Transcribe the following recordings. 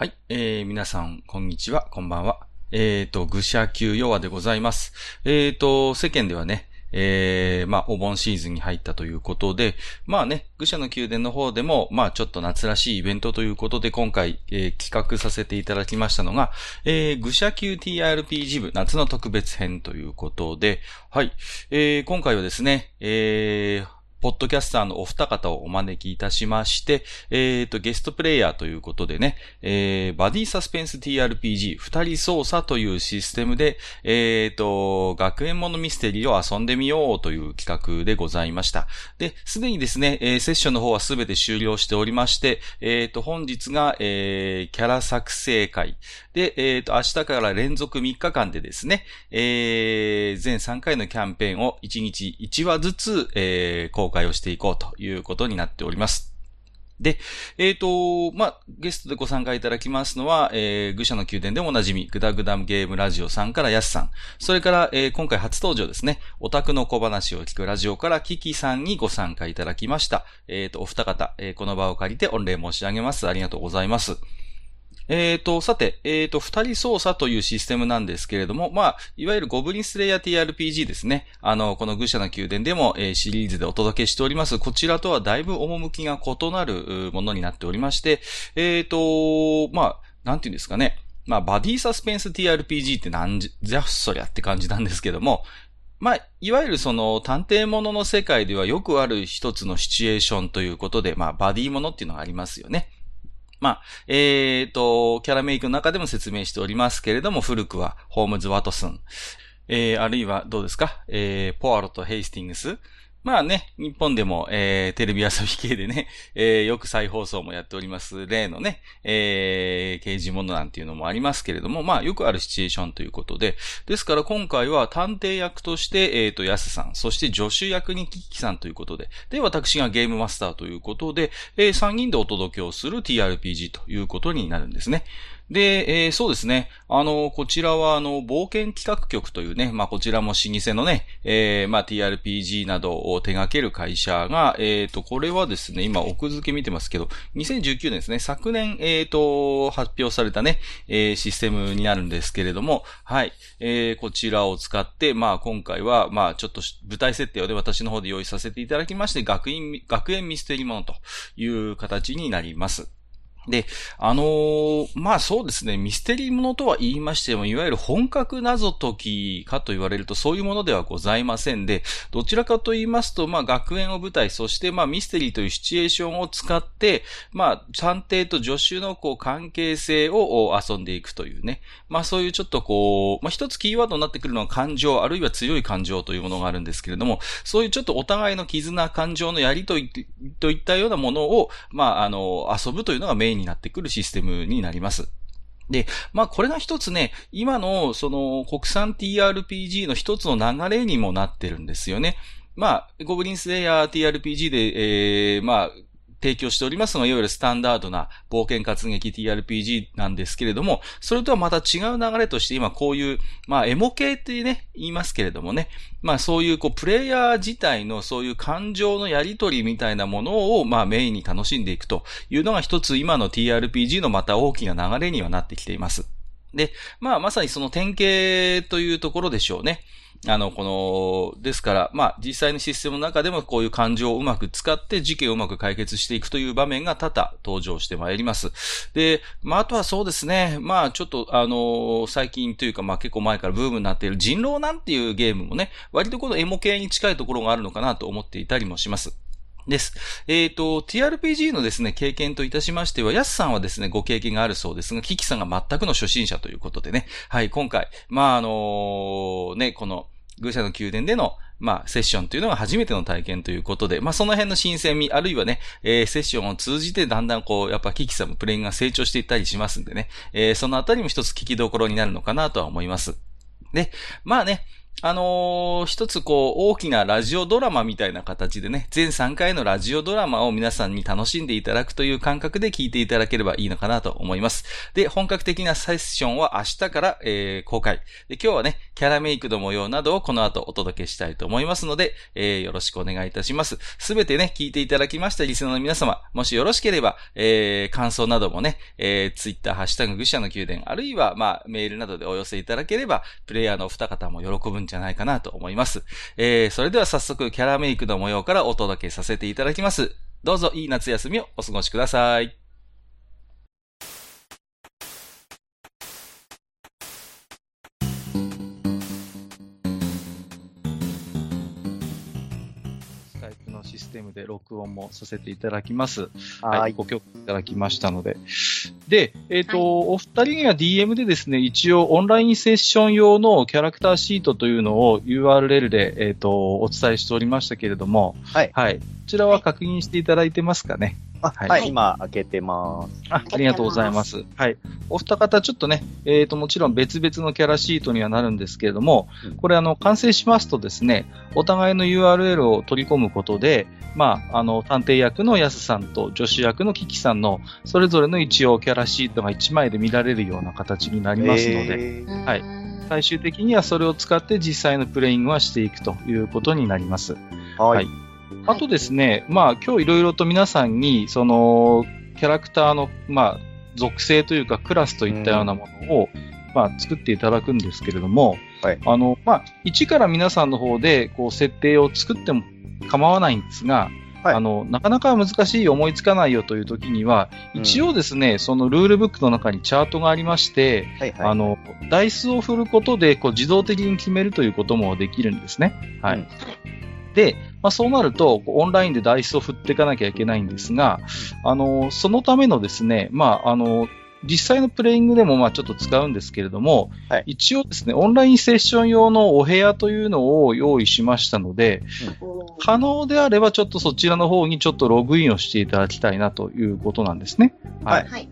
はい。えー、皆さん、こんにちは、こんばんは。えーと、愚者級弱でございます。えーと、世間ではね、えー、まあ、お盆シーズンに入ったということで、まあね、愚者の宮殿の方でも、まあ、ちょっと夏らしいイベントということで、今回、えー、企画させていただきましたのが、えー、愚者級 TRPG 部夏の特別編ということで、はい、えー、今回はですね、えー、ポッドキャスターのお二方をお招きいたしまして、えっ、ー、と、ゲストプレイヤーということでね、えー、バディサスペンス TRPG 二人操作というシステムで、えっ、ー、と、学園ものミステリーを遊んでみようという企画でございました。で、すでにですね、えー、セッションの方はすべて終了しておりまして、えっ、ー、と、本日が、えー、キャラ作成会。で、えっ、ー、と、明日から連続3日間でですね、えー、全3回のキャンペーンを1日1話ずつ、えー、公開をしていこうということになっております。で、えっ、ー、と、まあ、ゲストでご参加いただきますのは、えー、愚者の宮殿でもおなじみ、グダグダゲームラジオさんからヤスさん、それから、えー、今回初登場ですね、オタクの小話を聞くラジオからキキさんにご参加いただきました。えっ、ー、と、お二方、えー、この場を借りて御礼申し上げます。ありがとうございます。えっ、ー、と、さて、えっ、ー、と、二人操作というシステムなんですけれども、まあ、いわゆるゴブリンスレイヤー TRPG ですね。あの、この愚者の宮殿でも、えー、シリーズでお届けしております。こちらとはだいぶ趣が異なるものになっておりまして、えっ、ー、と、まあ、なんていうんですかね。まあ、バディサスペンス TRPG ってなんじゃそりゃって感じなんですけども、まあ、いわゆるその探偵物の世界ではよくある一つのシチュエーションということで、まあ、バディものっていうのがありますよね。まあ、えっ、ー、と、キャラメイクの中でも説明しておりますけれども、古くはホームズ・ワトソン、えー、あるいはどうですか、えー、ポアロとヘイスティングス、まあね、日本でも、えー、テレビ遊び系でね、えー、よく再放送もやっております、例のね、えー、刑事物なんていうのもありますけれども、まあよくあるシチュエーションということで、ですから今回は探偵役として、えっ、ー、と、ヤスさん、そして助手役にキキさんということで、で、私がゲームマスターということで、えー、3人でお届けをする TRPG ということになるんですね。で、えー、そうですね。あの、こちらは、あの、冒険企画局というね、まあ、こちらも老舗のね、えー、まあ、TRPG などを手掛ける会社が、えっ、ー、と、これはですね、今、奥付け見てますけど、2019年ですね、昨年、えっ、ー、と、発表されたね、えー、システムになるんですけれども、はい、えー、こちらを使って、まあ、今回は、まあ、ちょっと舞台設定をね、私の方で用意させていただきまして、学院、学園ミステリーものという形になります。で、あのー、まあそうですね、ミステリーものとは言いましても、いわゆる本格謎解きかと言われるとそういうものではございませんで、どちらかと言いますと、まあ学園を舞台、そしてまあミステリーというシチュエーションを使って、まあ探偵と助手のこう関係性を遊んでいくというね、まあそういうちょっとこう、まあ一つキーワードになってくるのは感情、あるいは強い感情というものがあるんですけれども、そういうちょっとお互いの絆、感情のやりとりといったようなものを、まああの、遊ぶというのがメインになってくるシステムになります。で、まあこれが一つね、今のその国産 TRPG の一つの流れにもなってるんですよね。まあ、ゴブリンスレイヤー TRPG で、えー、まあ、提供しておりますのが、いわゆるスタンダードな冒険活劇 TRPG なんですけれども、それとはまた違う流れとして今こういう、まあ、エモ系ってね、言いますけれどもね、まあそういうこう、プレイヤー自体のそういう感情のやりとりみたいなものを、まあメインに楽しんでいくというのが一つ今の TRPG のまた大きな流れにはなってきています。で、まあまさにその典型というところでしょうね。あの、この、ですから、まあ、実際のシステムの中でもこういう感情をうまく使って事件をうまく解決していくという場面が多々登場してまいります。で、まあ、あとはそうですね、まあ、ちょっと、あの、最近というか、まあ、結構前からブームになっている人狼なんていうゲームもね、割とこのエモ系に近いところがあるのかなと思っていたりもします。です。えっ、ー、と、TRPG のですね、経験といたしましては、ヤスさんはですね、ご経験があるそうですが、キキさんが全くの初心者ということでね、はい、今回、まあ、あのー、ね、この、愚者の宮殿での、まあ、セッションというのが初めての体験ということで、まあ、その辺の新鮮味、あるいはね、えー、セッションを通じてだんだんこう、やっぱキキさんもプレインが成長していったりしますんでね、えー、そのあたりも一つ聞きどころになるのかなとは思います。で、まあね、あのー一つこう、大きなラジオドラマみたいな形でね、全3回のラジオドラマを皆さんに楽しんでいただくという感覚で聞いていただければいいのかなと思います。で、本格的なセッションは明日から、えー公開。で、今日はね、キャラメイクの模様などをこの後お届けしたいと思いますので、えーよろしくお願いいたします。すべてね、聞いていただきましたリスナーの皆様、もしよろしければ、えー感想などもね、えー、ツイッター、ハッシュタグ、愚者の宮殿、あるいは、まあ、メールなどでお寄せいただければ、プレイヤーのお二方も喜ぶんじゃないかなと思います。えー、それでは早速、キャラメイクの模様からお届けさせていただきます。どうぞ、いい夏休みをお過ごしください。テムで録音もさせていただきます。ははいい、。ご許可いただきましたので。で、えっ、と、お二人には DM でですね、一応オンラインセッション用のキャラクターシートというのを URL で、えっ、と、お伝えしておりましたけれども、はい。はい。こちらは確認していただいてますかね？あ、はいはい、今開けてます。あありがとうございます。はい。お二方、ちょっとね、えっ、と、もちろん別々のキャラシートにはなるんですけれども、うんこれ、あの、完成しますとですね、お互いの URL を取り込むことで、まあ、あの、探偵役のヤスさんと女子役のキキさんの、それぞれの一応キャラシートが1枚で見られるような形になりますので、えーはい最終的にはそれを使って実際のプレイングはしていくということになります。はい。あとですね、まあ今日いろいろと皆さんに、その、キャラクターの、まあ、属性というかクラスといったようなものを、まあ作っていただくんですけれども、はいあの、まあ、一から皆さんの方で、こう、設定を作っても構わないんですが、はいあの、なかなか難しい、思いつかないよという時には、うん一応ですね、そのルールブックの中にチャートがありまして、はい。はい。あの、ダイスを振ることで、こう、自動的に決めるということもできるんですね。はい。うんで、まあ、そうなると、オンラインでダイスを振っていかなきゃいけないんですが、あの、そのためのですね、まあ、あの、実際のプレイングでもまあちょっと使うんですけれども、はい一応ですね、オンラインセッション用のお部屋というのを用意しましたので、可能であればちょっとそちらの方にちょっとログインをしていただきたいなということなんですね。はいはい。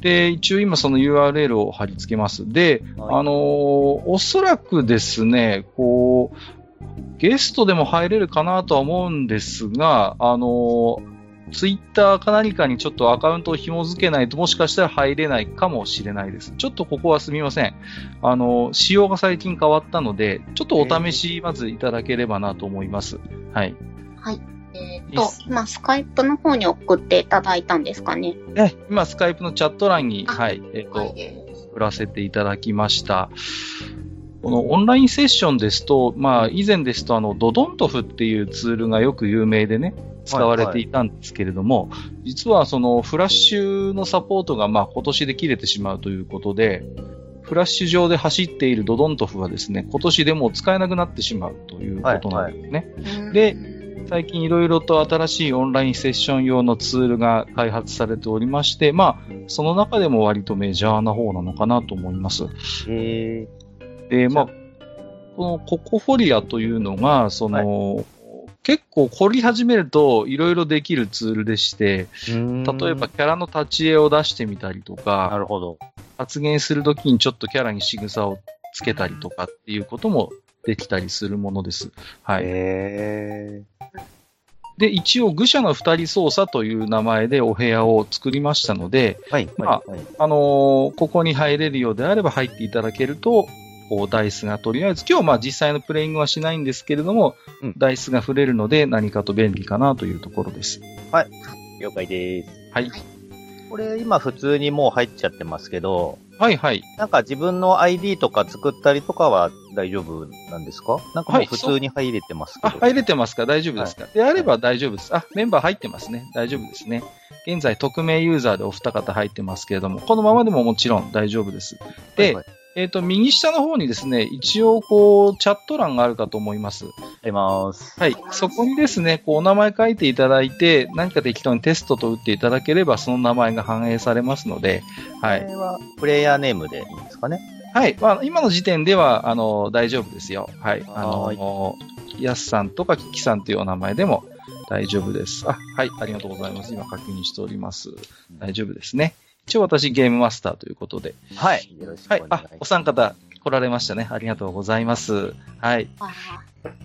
で、一応今その URL を貼り付けます。で、はいあのーおそらくですね、こう、ゲストでも入れるかなとは思うんですが、あのツイッターか何かにちょっとアカウントを紐付けないともしかしたら入れないかもしれないです。ちょっとここはすみません。あの仕様が最近変わったので、ちょっとお試しまずいただければなと思います。はい。えっ、と、今、スカイプの方に送っていただいたんですかね？ね、今スカイプのチャット欄に、あはい、えっ、と。送らせていただきました。このオンラインセッションですと、まあ、以前ですと、あの、ドドントフっていうツールがよく有名でね、使われていたんですけれども、実はそのフラッシュのサポートがまあ今年で切れてしまうということで、フラッシュ上で走っているドドントフはですね、今年でもう使えなくなってしまうということなんですね。で最近いろいろと新しいオンラインセッション用のツールが開発されておりまして、まあ、その中でも割とメジャーな方なのかなと思います。えで、まあ、このココフォリアというのが、その、結構凝り始めるといろいろできるツールでして、ー、例えばキャラの立ち絵を出してみたりとなか、るほど。発言するときにちょっとキャラに仕草をつけたりとかっていうこともできたりするものです。はい。えで、一応、愚者の二人操作という名前でお部屋を作りましたので、ー、はい。まあはい。はいあのーここに入れるようであれば入っていただけると、こう、ダイスがとりあえず、今日まあ実際のプレイングはしないんですけれども、うんダイスが触れるので何かと便利かなというところです。了解です。はい。これ今普通にもう入っちゃってますけど、はいはい。なんか自分の ID とか作ったりとかは大丈夫なんですか？なんかもうはい普通に入れてますけあ、ど。入れてますか？大丈夫ですか、であれば大丈夫です。あ、メンバー入ってますね。大丈夫ですね。現在、匿名ユーザーでお二方入ってますけれども、このままでももちろん大丈夫です。で、はいはいえっ、と、右下の方にですね、一応、こう、チャット欄があるかと思います。あります。はい。そこにですね、こう、お名前書いていただいて、何か適当にテストと打っていただければ、その名前が反映されますので、はい。これはプレイヤーネームでいいんですかね？はい。まあ、今の時点では、あの、大丈夫ですよ。はい。あはの、やすさんとかキキさんというお名前でも大丈夫です。あ、はい。ありがとうございます。今確認しております。大丈夫ですね。一応私ゲームマスターということで。はい。よろしくおはい。あ願いします。、お三方、来られましたね。ありがとうございます。はい。あ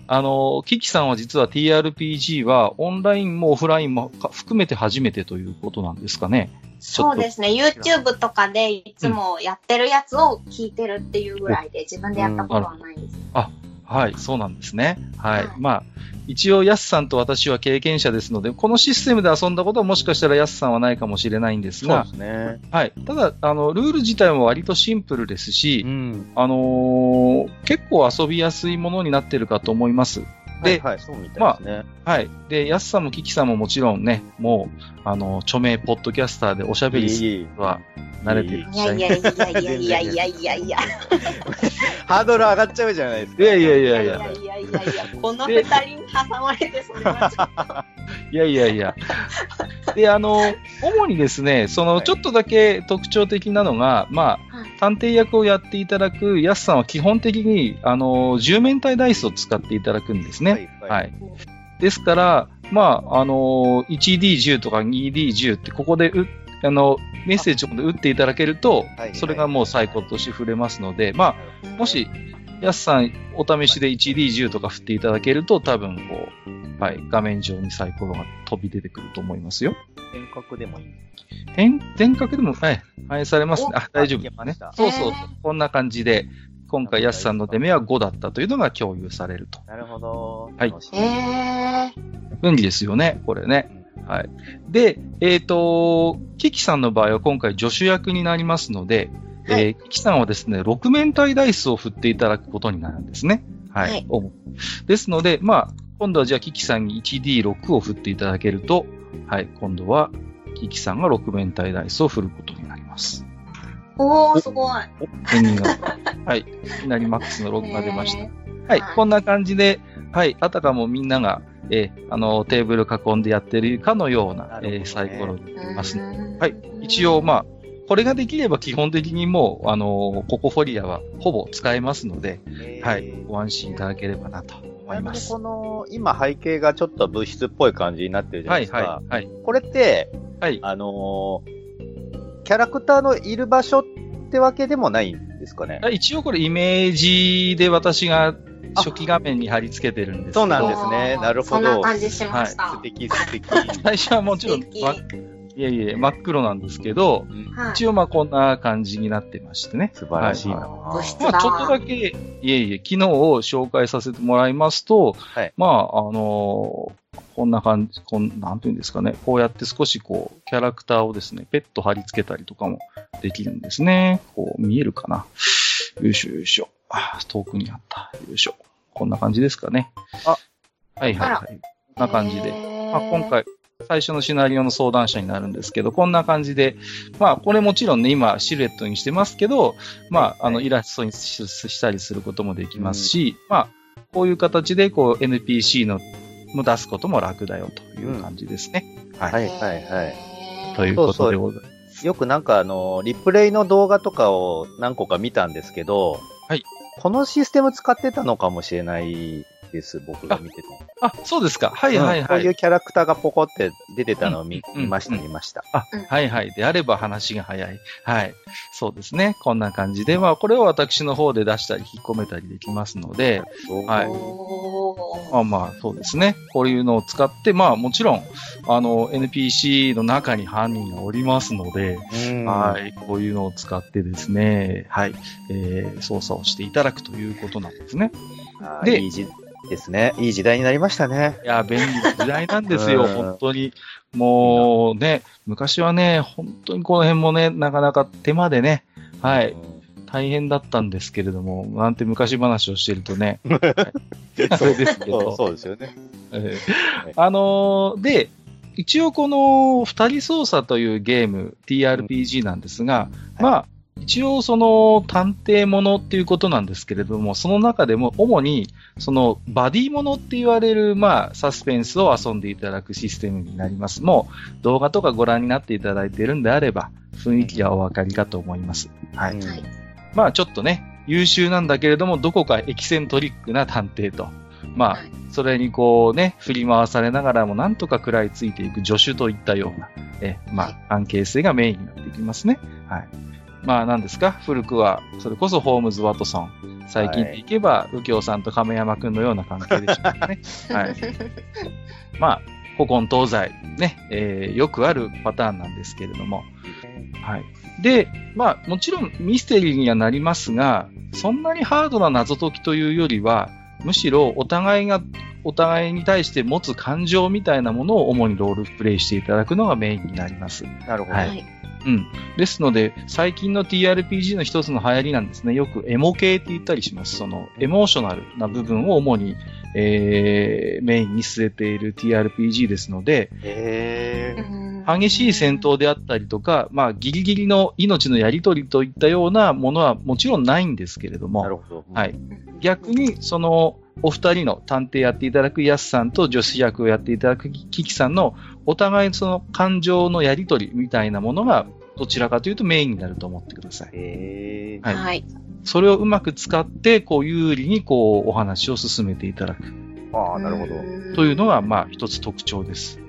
あの、キキさんは実は TRPG はオンラインもオフラインもか含めて初めてということなんですかね。そうですね。YouTube とかでいつもやってるやつを聞いてるっていうぐらいで、自分でやったことはないです。はい、そうなんですね。はい。はいまあ、一応、ヤスさんと私は経験者ですので、このシステムで遊んだことはもしかしたらヤスさんはないかもしれないんですがそうで、すね。はい。ただ、あの、ルール自体も割とシンプルですし、ん。あのー結構遊びやすいものになってるかと思います。ではい、はい、そうみたいですね。はい。で、ヤスさんもキキさんももちろんね、もう、あの、著名ポッドキャスターでおしゃべりするは慣れてるいやいやいやいやいやいやいやいやいや。ハードル上がっちゃうじゃないですか。いやいやいいやいや。やいやいやいやいや、この二人に挟まれてそれはちょっと。いやいやいや。で、あの、主にですね、その、はいちょっとだけ特徴的なのが、まはいあ、探偵役をやっていただくヤスさんは基本的に、あの、10面体ダイスを使っていただくんですね。はい。はい。ですから、まあ、あの、1D10 とか 2D10 ってここでう、あの、メッセージを打っていただけるとはい、それがもうサイコロとして振れますので、まあ、もし、ヤスさん、お試しで 1D10 とか振っていただけると、多分、こう、はい、画面上にサイコロが飛び出てくると思いますよ。遠隔でもいい。点、点角でも、はい、反映されますね。あ、大丈夫ですね。そうそう。こんな感じで、今回ヤスさんの出目は5だったというのが共有されると。なるほど。はいえー、便利ですよね、これね。はい。で、えっ、と、キキさんの場合は今回助手役になりますので、はえーキキさんはですね、6面体ダイスを振っていただくことになるんですね。はい。はいですので、まあ、今度はじゃあキキさんに 1D6 を振っていただけると、はい、今度はキキさんが6面体ダイスを振ることになります。おー、すごい。ペンギンが、はい、いきなりマックスの6が出ました。へはい、はいこんな感じで、はい、あたかもみんなが、えーあの、テーブル囲んでやってるかのような、えーサイコロになりますね。ーはい。一応、まあ、これができれば基本的にもう、あの、ココフォリアはほぼ使えますので、はい、ご安心いただければなと思います。この、今背景がちょっと物質っぽい感じになってるじゃなはいい、ですか。はい、はい。これって、はい。あのーキャラクターのいる場所ってわけでもないんですかね。あ一応これイメージで私が初期画面に貼り付けてるんですけど。そうなんですねなるほどそんな感じしました。素敵素敵。最初はもちろん、いえいえ、真っ黒なんですけど、はい一応まあこんな感じになってましてね。素晴らしいな。は物質まあちょっとだけ、いえいえ、機能を紹介させてもらいますと、はいまあ、あのーこんな感じ、こん、なんていうんですかね。こうやって少しこう、キャラクターをですね、ペット貼り付けたりとかもできるんですね。こう、見えるかな。よいしょよいしょ。あ遠くにあった。よいしょ。こんな感じですかね。あはいはいはい。こんな感じで。まあ、今回、最初のシナリオの相談者になるんですけど、こんな感じで、まあ、これもちろんね、今、シルエットにしてますけど、まあ、あの、イラストにししたりすることもできますし、まあ、こういう形で、こう、NPC の、も出すことも楽だよという感じですね。はい。はいはいはい。ということでございます。よくなんかあの、リプレイの動画とかを何個か見たんですけど、はい。このシステム使ってたのかもしれないです、僕が見てて。あ、そうですか。はいはいうんこはい。ういうキャラクターがポコって出てたのを見,、うん見ました、うん見ました。あうん、はいはい。であれば話が早い。はい。そうですね。こんな感じで、まあ、これを私の方で出したり、引っ込めたりできますので、はいまあまあ、そうですね。こういうのを使って、まあもちろん、あの、NPC の中に犯人がおりますので、うんはい、こういうのを使ってですね、はい、えー、操作をしていただくということなんですね。でいい時ですね。いい時代になりましたね。いや、便利な時代なんですよ、うん本当に。もうね、昔はね、本当にこの辺もね、なかなか手間でね、はい、大変だったんですけれども、なんて昔話をしてるとね、はいそれですけどそう、そうですよね。えーあのーで、一応この二人操作というゲーム、TRPG なんですが、はいまあ、一応その探偵ものっていうことなんですけれども、その中でも主にそのバディものって言われる、まあ、サスペンスを遊んでいただくシステムになります。もう動画とかご覧になっていただいているんであれば、雰囲気はお分かりかと思います。はい。まあちょっとね、優秀なんだけれども、どこかエキセントリックな探偵と。まあはい、それにこうね、振り回されながらもなんとか食らいついていく助手といったような、え、まあ、関係性がメインになっていきますね。はい。まあ何ですか？古くは、それこそホームズ・ワトソン。最近でいけば、右京さんと亀山くんのような関係でしょうかね。はい。まあ、古今東西、ね、えーよくあるパターンなんですけれども。はい。で、まあ、もちろんミステリーにはなりますが、そんなにハードな謎解きというよりは、むしろお互いが、お互いに対して持つ感情みたいなものを主にロールプレイしていただくのがメインになります。なるほど。はいはい。うん。ですので、最近の TRPG の一つの流行りなんですね。よくエモ系って言ったりします。その、エモーショナルな部分を主に、えー、メインに据えている TRPG ですので、へえ。うん激しい戦闘であったりとか、まあ、ギリギリの命のやり取りといったようなものはもちろんないんですけれども、なるほど。はい。逆に、その、お二人の探偵やっていただくヤスさんと女子役をやっていただくキキさんの、お互いその感情のやり取りみたいなものが、どちらかというとメインになると思ってください。はいはい。それをうまく使って、こう、有利に、こう、お話を進めていただくああ、なるほど。というのが、まあ、一つ特徴です。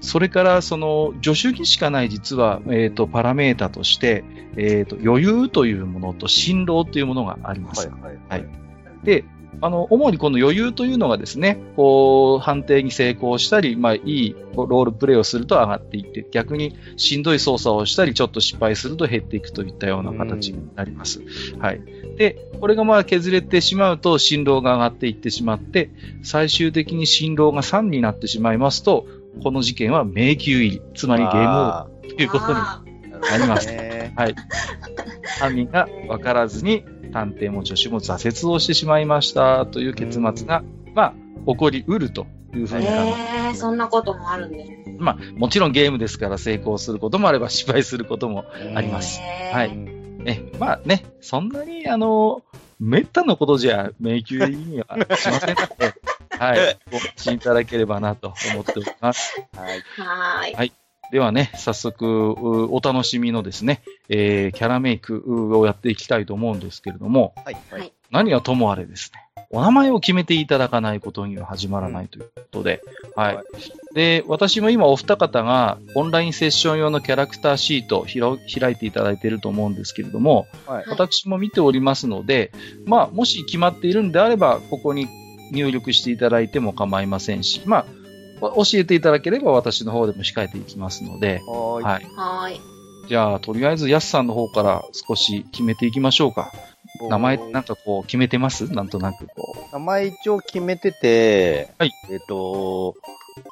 それから、その、助手にしかない実は、えっ、と、パラメータとして、えっ、と、余裕というものと辛労というものがあります。はいはい。はいで、あの、主にこの余裕というのがですね、こう、判定に成功したり、まあ、いいロールプレイをすると上がっていって、逆にしんどい操作をしたり、ちょっと失敗すると減っていくといったような形になります。はい。で、これがまあ削れてしまうと、振動が上がっていってしまって、最終的に振動が3になってしまいますと、この事件は迷宮入り、つまりゲームオーバあーということになりますねはい。犯人が分からずに、探偵も助手も挫折をしてしまいましたという結末が、まあ、起こりうるというふうーに考ええー、そんなこともあるんですね。まあ、もちろんゲームですから成功することもあれば 失敗することもあります。へーはいえ、まあね、そんなに、あの、めったなことじゃ迷宮入りにはしませんので、はい、ご安心いただければなと思っております。はい。はーい。ではね、早速、うお楽しみのですね、えーキャラメイクうをやっていきたいと思うんですけれども、はい。ははいい。何はともあれですね、お名前を決めていただかないことには始まらないということで、はい。はいで、私も今お二方がオンラインセッション用のキャラクターシートを開いていただいていると思うんですけれども、はい。私も見ておりますので、まあ、もし決まっているんであれば、ここに入力していただいても構いませんし、まあ、教えていただければ私の方でも控えていきますので、はーい。はい。じゃあ、とりあえず、ヤスさんの方から少し決めていきましょうか。名前、なんかこう、決めてます？なんとなくこ名前一応決めてて、はい。えっ、と、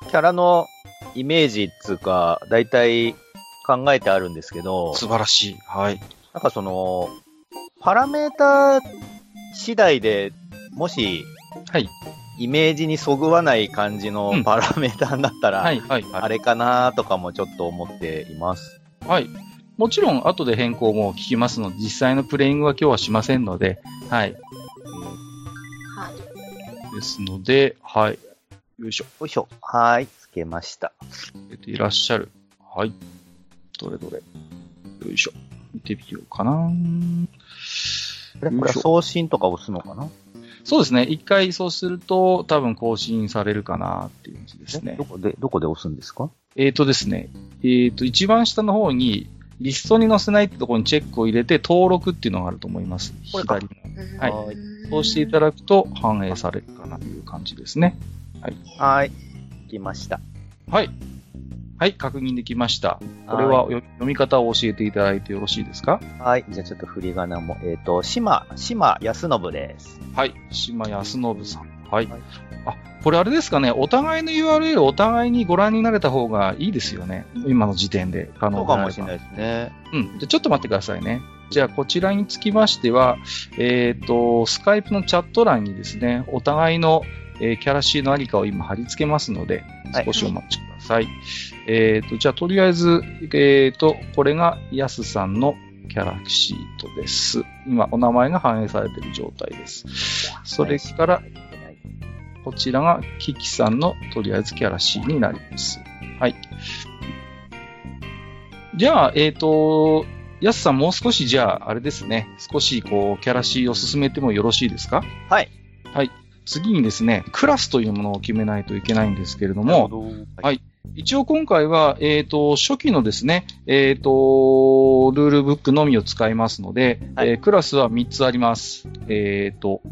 キャラのイメージっつうか、だいたい考えてあるんですけどう。、素晴らしい。はい。なんかその、パラメータ次第で、もし、はい。イメージにそぐわない感じのうんパラメータになったら。あれかなとかもちょっと思っています。はい。もちろん、後で変更も聞きますので、実際のプレイングは今日はしませんので、はい。はい。ですので、はい。よいしょ。よいしょ。はーい。つけました。出ていらっしゃる。はい。どれどれ。よいしょ。見てみようかな。これ、これは送信とか押すのかな？そうですね。一回そうすると、多分更新されるかなっていう感じですねど。こで、どこで押すんですか？えーとですね。えーと、一番下の方に、リストに載せないってところにチェックを入れて、登録っていうのがあると思います。これか左の。うんはいはいそうしていただくと反映されるかなという感じですね。はーい。来ました。はい。はい、確認できました。これはよ読み方を教えていただいてよろしいですか？はい。じゃあちょっと振り仮名も。えっ、と、島、島康信です。はい。島康信さん。はい。はいあ、これあれですかね？お互いの URL をお互いにご覧になれた方がいいですよね。今の時点で可能かもしれないですね。うん。じゃあちょっと待ってくださいね。じゃあこちらにつきましては、えっ、と、スカイプのチャット欄にですね、お互いの、えーキャラシーのありかを今貼り付けますので、はい少しお待ちください。えっ、と、じゃあとりあえず、えっ、と、これがヤスさんのキャラシートです。今、お名前が反映されている状態です。それから、こちらがキキさんのとりあえずキャラシーになります。はい。じゃあ、えっ、と、ヤスさんもう少しじゃあ、あれですね、少しこう、キャラシーを進めてもよろしいですか？はい。はい。次にですね、クラスというものを決めないといけないんですけれども、も、はい一応今回は、えっ、と、初期のですね、えっ、と、ルールブックのみを使いますので、はいえークラスは3つあります。えっ、と、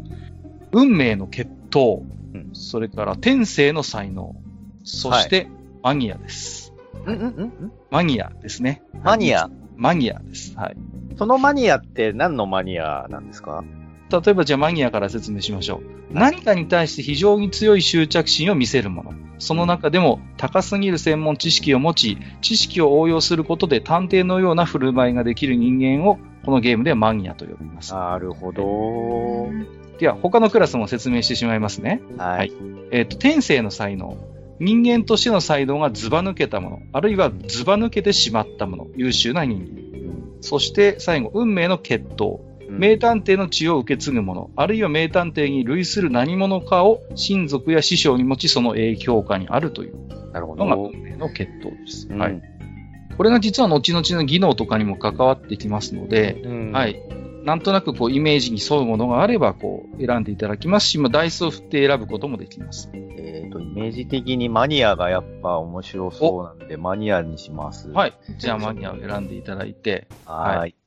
運命の決闘、うんそれから天性の才能、そして、マギアです。うんうんうんうんマギアですね。マニア。マギアです。はい。そのマニアって何のマニアなんですか？例えばじゃあマギアから説明しましょう。何かに対して非常に強い執着心を見せるもの。その中でも高すぎる専門知識を持ち、知識を応用することで探偵のような振る舞いができる人間をこのゲームではマギアと呼びます。なるほど。では他のクラスも説明してしまいますね。はい。えっ、と、天性の才能。人間としての才能がズバ抜けたもの、あるいはズバ抜けてしまったもの、優秀な人間。そして最後、運命の決闘。名探偵の血を受け継ぐ者、あるいは名探偵に類する何者かを親族や師匠に持ち、その影響下にあるというのがど。運命の決闘です。うんはい。これが実は後々の技能とかにも関わってきますので、うんはい。なんとなくこうイメージに沿うものがあれば、こう選んでいただきますし、まあ、ダイスを振って選ぶこともできます。えっと、イメージ的にマニアがやっぱ面白そうなんで、マニアにします。。はいい。じゃあマニアを選んでいただいて、は。はい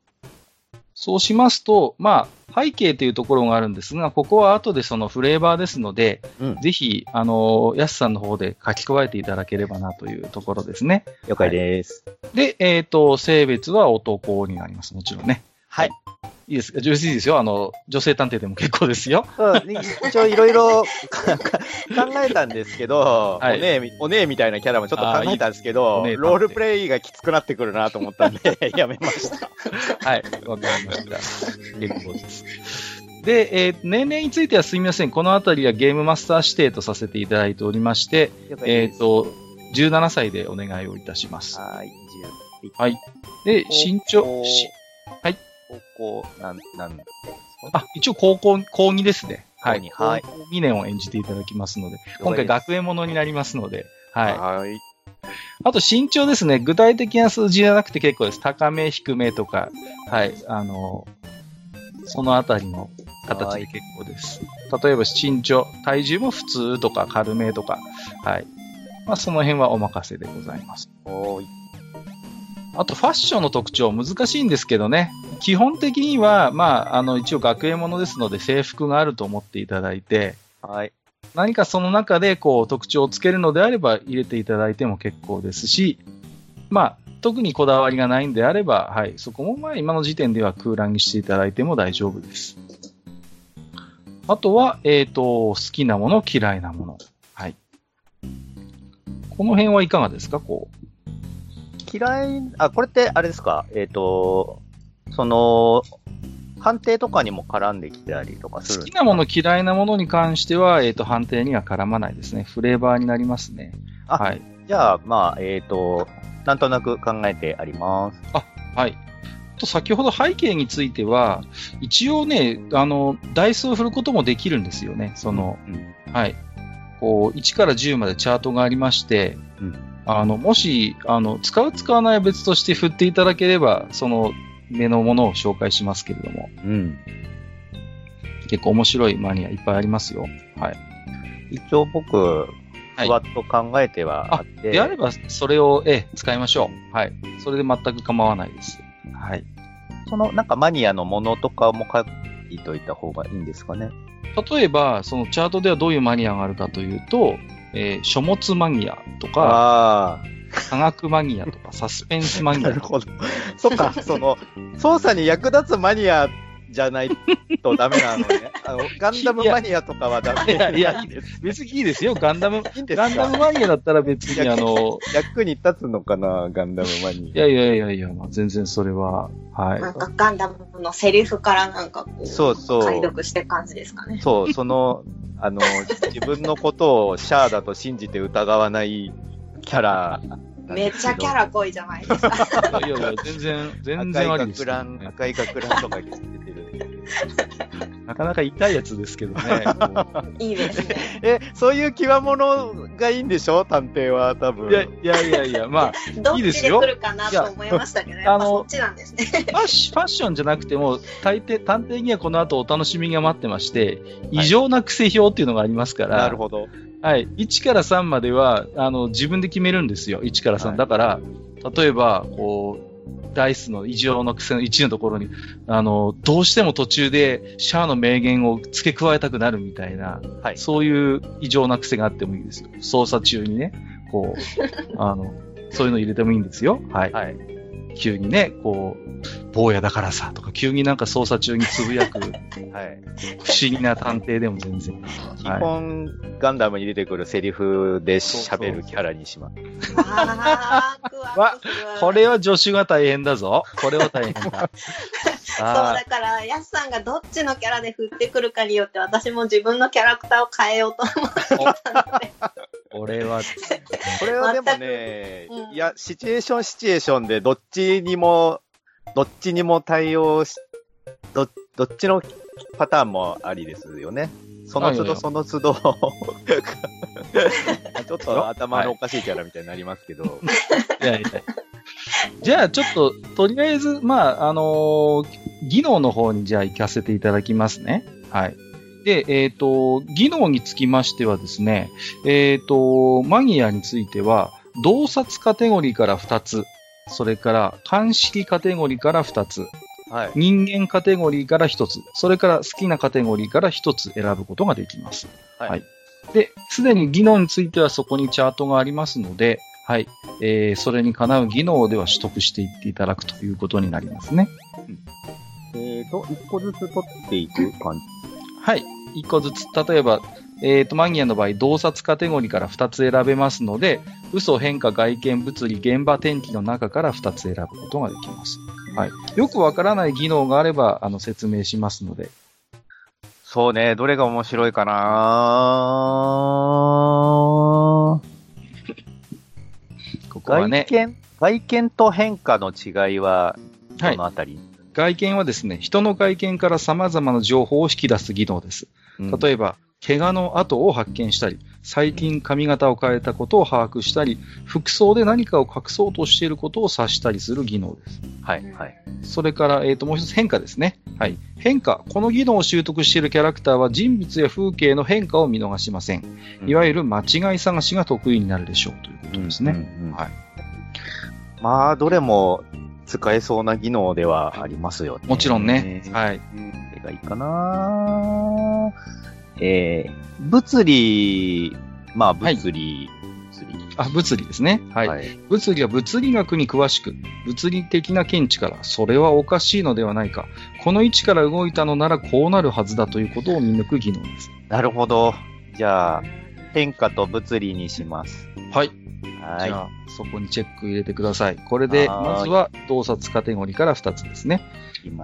そうしますと、まあ、背景というところがあるんですが、ここは後でそのフレーバーですので、うんぜひ、あの、ヤスさんの方で書き加えていただければなというところですね。了解です。で、えっ、と、性別は男になります。もちろんね。はい。いいですですよ。あの、女性探偵でも結構ですよ。そう一応いろいろ 考えたんですけど、はいお姉み、お姉みたいなキャラもちょっと考えたんですけどいいロールプレイがきつくなってくるなと思ったんで、やめました。はい。わかりました。結構です。で、えー年齢についてはすみません。このあたりはゲームマスター指定とさせていただいておりまして、えっ、と、17歳でお願いをいたします。はい、はい。で、身長、高校し高校、なん、なんですか？あ、一応高校、高2ですね。はい。はい高校2年を演じていただきますので、今回学園ものになりますので、はい。はい。あと身長ですね。具体的な数字じゃなくて結構です。高め、低めとか、はい。あの、そのあたりの形で結構です。例えば身長、体重も普通とか軽めとか、はい。まあその辺はお任せでございます。い。あとファッションの特徴難しいんですけどね。基本的には、まあ、あの、一応学園ものですので制服があると思っていただいて、はい。何かその中でこう特徴をつけるのであれば入れていただいても結構ですし、まあ、特にこだわりがないんであれば、はい、そこもまあ今の時点では空欄にしていただいても大丈夫です。あとは、えっ、と、好きなもの、嫌いなもの。はい。この辺はいかがですか？こう。嫌い、あ、これってあれですか？えっ、と、その、判定とかにも絡んできたりとかする好きなもの、嫌いなものに関しては、えっ、と、判定には絡まないですね。フレーバーになりますね。あはい。じゃあ、まあ、えっ、と、なんとなく考えてあります。はい。と先ほど背景については、一応ね、あの、ダイスを振ることもできるんですよね。その、うんはい。こう、1から10までチャートがありまして、うんあの、もし、あの、使う使わないは別として振っていただければ、その、目のものを紹介しますけれども、うん。結構面白いマニアいっぱいありますよ。はい。一応僕、はいふわっと考えてはあって、であれば、それを、ええ、使いましょう。はい。それで全く構わないです。はい。そのなんかマニアのものとかも書いといた方がいいんですかね？例えば、そのチャートではどういうマニアがあるかというと、えー書物マニアとか、あ科学マニアとか、サスペンスマあ、ニアとか。なるほど。そっか、その、操作に役立つマニアじゃないとダメなのね。あの、ガンダムマニアとかはダメいやいやいいです。別にいいですよ。ガンダム、いいガンダムかマニアだったら別にあの、役に立つのかな、ガンダムマニいやいやいやいや、まあ、全然それは、はい。なんかガンダムのセリフからなんかこア。う、そうそう。解読して感じですかね。そう、その、あの、自分のことをシャアだと信じて疑わないキャラめっちゃ。キャラ濃いじゃないですか。いやいや、全然、全然ありですよ、赤い学ラン、ね。赤い学ランとか着てる。なかなか痛いやつですけどね。いいですね。え、そういう際物がいいんでしょ？探偵は、多分。いやいやいやいや、まあ、どっちでいいですよ来るかなと思いましたけど、やっぱそっちなんですね。ファッシファッションじゃなくても、大抵、探偵にはこの後お楽しみが待ってまして、異常な癖表っていうのがありますから、なるほど。はい。1から3までは、あの、自分で決めるんですよ。1から3。はいだから、例えば、こう、ダイスの異常の癖の1のところに、あの、どうしても途中でシャアの名言を付け加えたくなるみたいな、はい。そういう異常な癖があってもいいですよ。操作中にね、こう、あの、そういうの入れてもいいんですよ。はい。はい。急にね、こう、坊やだからさ、とか、急になんか操作中につぶやく不 はい。思議な探偵でも全然。基本、ガンダムに出てくるセリフで喋るキャラにします。あー、クワクする。これは助手が大変だぞ。これは大変だ。そう、あだから、ヤスさんがどっちのキャラで振ってくるかによって、私も自分のキャラクターを変えようと思ってたので。俺は、これはでもねうん、いや、シチュエーションシチュエーションでどっちにも、どっちにも対応し、ど、どっちのパターンもありですよね。その都度その都度、ちょっと頭のおかしいキャラみたいになりますけど、いやいやじゃあ、ちょっと、とりあえず、まあ、あのー技能の方にじゃあ行かせていただきますね。はい。で、えっ、と、技能につきましてはですね、えっ、と、マギアについては、洞察カテゴリーから2つ、それから、鑑識カテゴリーから2つ、はい。人間カテゴリーから1つ、それから好きなカテゴリーから1つ選ぶことができます。はいはいで、すでに技能についてはそこにチャートがありますので、はい。えー、それにかなう技能では取得していっていただくということになりますね。えーと、一個ずつ取っていく感じ。はい。一個ずつ、例えば、えっ、と、マギアの場合、洞察カテゴリーから2つ選べますので、嘘、変化、外見、物理、現場、天気の中から2つ選ぶことができます。はい。よくわからない技能があれば、あの、説明しますので、そうね、どれが面白いかな？ここは外ね、見、外見と変化の違いは、はいどのあたり、外見はですね、人の外見から様々な情報を引き出す技能です。例えば、怪我の跡を発見したり、最近髪型を変えたことを把握したり、服装で何かを隠そうとしていることを指したりする技能です。はい、はい。それから、えっ、と、もう一つ変化ですね。はい。変化。この技能を習得しているキャラクターは人物や風景の変化を見逃しません。いわゆる間違い探しが得意になるでしょうということですね。うんうんはい。まあ、どれも使えそうな技能ではありますよね。もちろんね。はい。これがいいかなえー、物理、まあ、はい物理、物理。あ、物理ですね。はい。はい。物理は物理学に詳しく、物理的な見地から、それはおかしいのではないか。この位置から動いたのならこうなるはずだということを見抜く技能です。なるほど。じゃあ、変化と物理にします。はい。はい。じゃあ、そこにチェック入れてください。これで、はーいまずは、洞察カテゴリーから2つですね。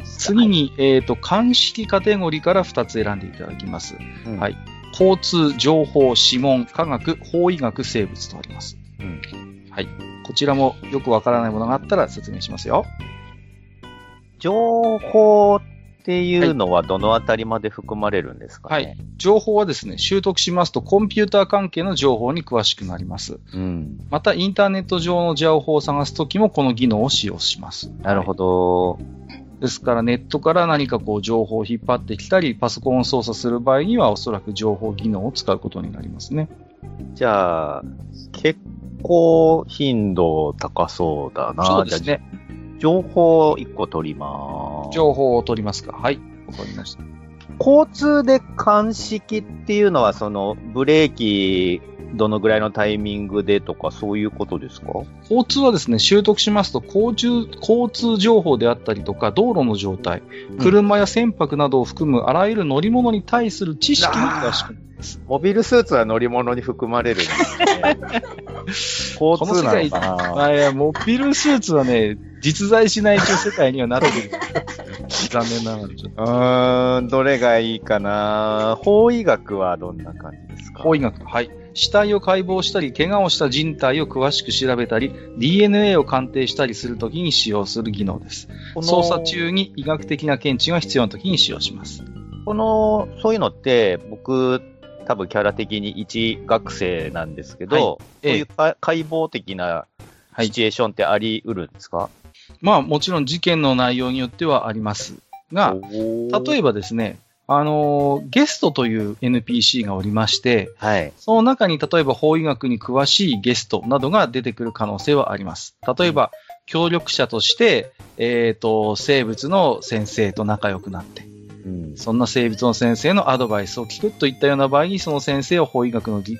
次、に、えっ、と、鑑識カテゴリーから2つ選んでいただきます。うんはい。交通、情報、指紋、科学、法医学、生物とあります。うんはい。こちらもよくわからないものがあったら説明しますよ。情報っていうのはどのあたりまで含まれるんですかね、はい。情報はですね、習得しますとコンピューター関係の情報に詳しくなります。うん。また、インターネット上の情報を探すときもこの技能を使用します。なるほど。ですから、ネットから何かこう情報を引っ張ってきたり、パソコンを操作する場合には、おそらく情報技能を使うことになりますね。じゃあ、結構頻度高そうだな。そうですね。あ情報1個取りまーす。情報を取りますかはい。わかりました。交通で鑑識っていうのは、その、ブレーキ、どのぐらいのタイミングでとか、そういうことですか？交通はですね、習得しますと、交通、交通情報であったりとか、道路の状態、車や船舶などを含むあらゆる乗り物に対する知識に詳しくなります。モビルスーツは乗り物に含まれるね。交通なのかな？あいや、モビルスーツはね、実在しない一応世界にはなってる。残念ながら。うーん、どれがいいかな？法医学はどんな感じですか？法医学。はい。死体を解剖したり、怪我をした人体を詳しく調べたり、DNA を鑑定したりするときに使用する技能です。この操作中に医学的な見地が必要なときに使用します。この、そういうのって、僕、多分キャラ的に一学生なんですけど、はい。そういうか解剖的なはい。シチュエーションってあり得るんですか、まあもちろん事件の内容によってはあります。が、例えば、ばですね、あのーゲストという NPC がおりまして、はい。その中に例えば法医学に詳しいゲストなどが出てくる可能性はあります。例えば、協力者として、えっ、と、生物の先生と仲良くなって、うん。そんな生物の先生のアドバイスを聞くといったような場合に、その先生は法医学の技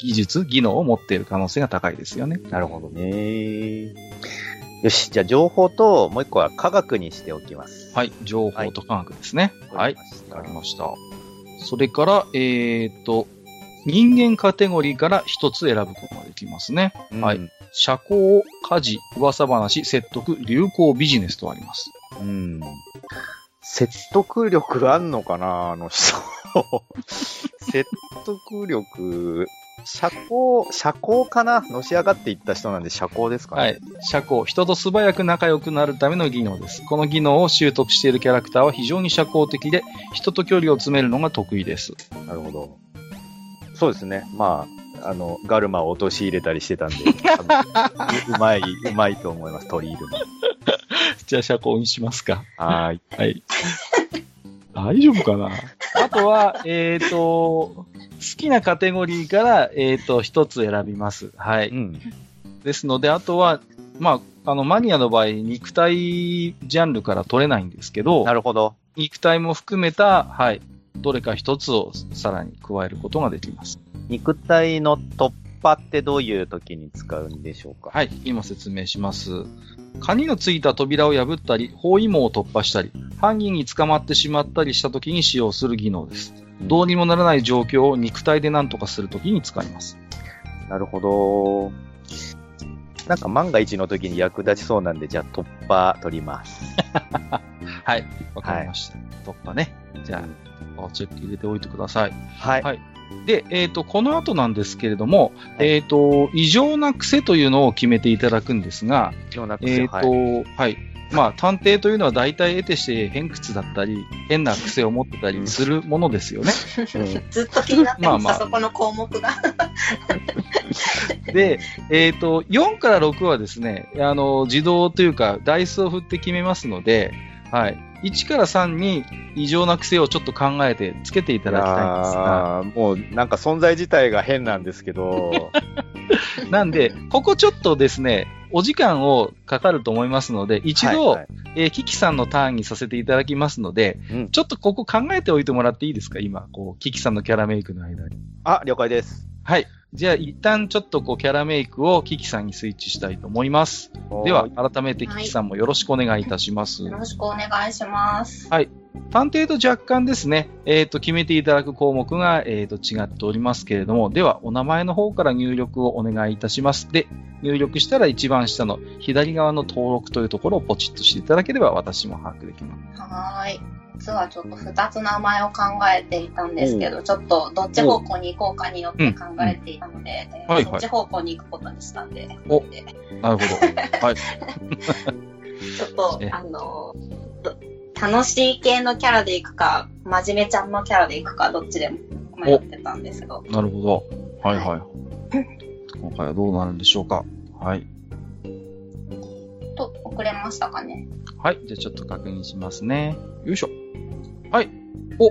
技術、技能を持っている可能性が高いですよね。なるほどね。よし、じゃあ情報と、もう一個は科学にしておきます。はい。情報と科学ですね。はい。わわかりました。それから、えっ、と、人間カテゴリーから一つ選ぶことができますね。はいうん社交、家事、噂話、説得、流行、ビジネスとあります。うん。説得力あんのかなあの人。説得力、社交、社交かな？のし上がっていった人なんで社交ですかね。はい。社交、人と素早く仲良くなるための技能です。この技能を習得しているキャラクターは非常に社交的で、人と距離を詰めるのが得意です。なるほど。そうですね。まあ、あの、ガルマを陥れたりしてたんで、うまい、うまいと思います、取り入るの。じゃあ社交にしますか。はーい。はい。大丈夫かな？あとは、えっ、と、好きなカテゴリーから、えっ、と、一つ選びます。はい。うん。ですので、あとは、まあ、あの、マニアの場合、肉体ジャンルから取れないんですけどな、るほど。肉体も含めた、はい、どれか一つをさらに加えることができます。肉体の突破ってどういう時に使うんでしょうか？はい、今説明します。カニのついた扉を破ったり、包囲網を突破したり、犯人に捕まってしまったりした時に使用する技能です。どうにもならない状況を肉体で何とかする時に使います。なるほど。なんか万が一の時に役立ちそうなんで、じゃあ突破取ります。はい、わかりました。突破ね。じゃあ、チェック入れておいてください。はい。はいで、えっ、と、この後なんですけれども、はいえっ、と、異常な癖というのを決めていただくんですが、ようなえっ、と、はい。はい。まあ、探偵というのは大体得てして偏屈だったり、変な癖を持ってたりするものですよね。うん ずっと気になってました、まあまあそこの項目が。で、えっ、と、4から6はですね、あの、自動というか、ダイスを振って決めますので、はい。1から3に異常な癖をちょっと考えてつけていただきたいんですが、もうなんか存在自体が変なんですけど、なんで、ここちょっとですね、お時間をかかると思いますので、一度、はいはいえーキキさんのターンにさせていただきますので、うんちょっとここ考えておいてもらっていいですか？今、こう、キキさんのキャラメイクの間に。あ、了解です。はい。じゃあ、一旦ちょっとこう、キャラメイクをキキさんにスイッチしたいと思います。では、改めてキキさんもよろしくお願いいたします。よろしくお願いします。探偵と若干ですね、えっ、と、決めていただく項目が、えっ、と、違っておりますけれども、では、お名前の方から入力をお願いいたします。で、入力したら一番下の左側の登録というところをポチッとしていただければ私も把握できます。はーい。実はちょっと二つ名前を考えていたんですけど、ちょっとどっち方向に行こうかによって考えていたので、えーはいはいそっち方向に行くことにしたんで、おでなるほど。はい。ちょっとえ、あのど楽しい系のキャラで行くか、真面目ちゃんのキャラで行くか、どっちでも迷ってたんですけど、なるほど。はいはい。今回はどうなるんでしょうか。はい。と、遅れましたかね。はい。じゃあちょっと確認しますね。よいしょ。はい。お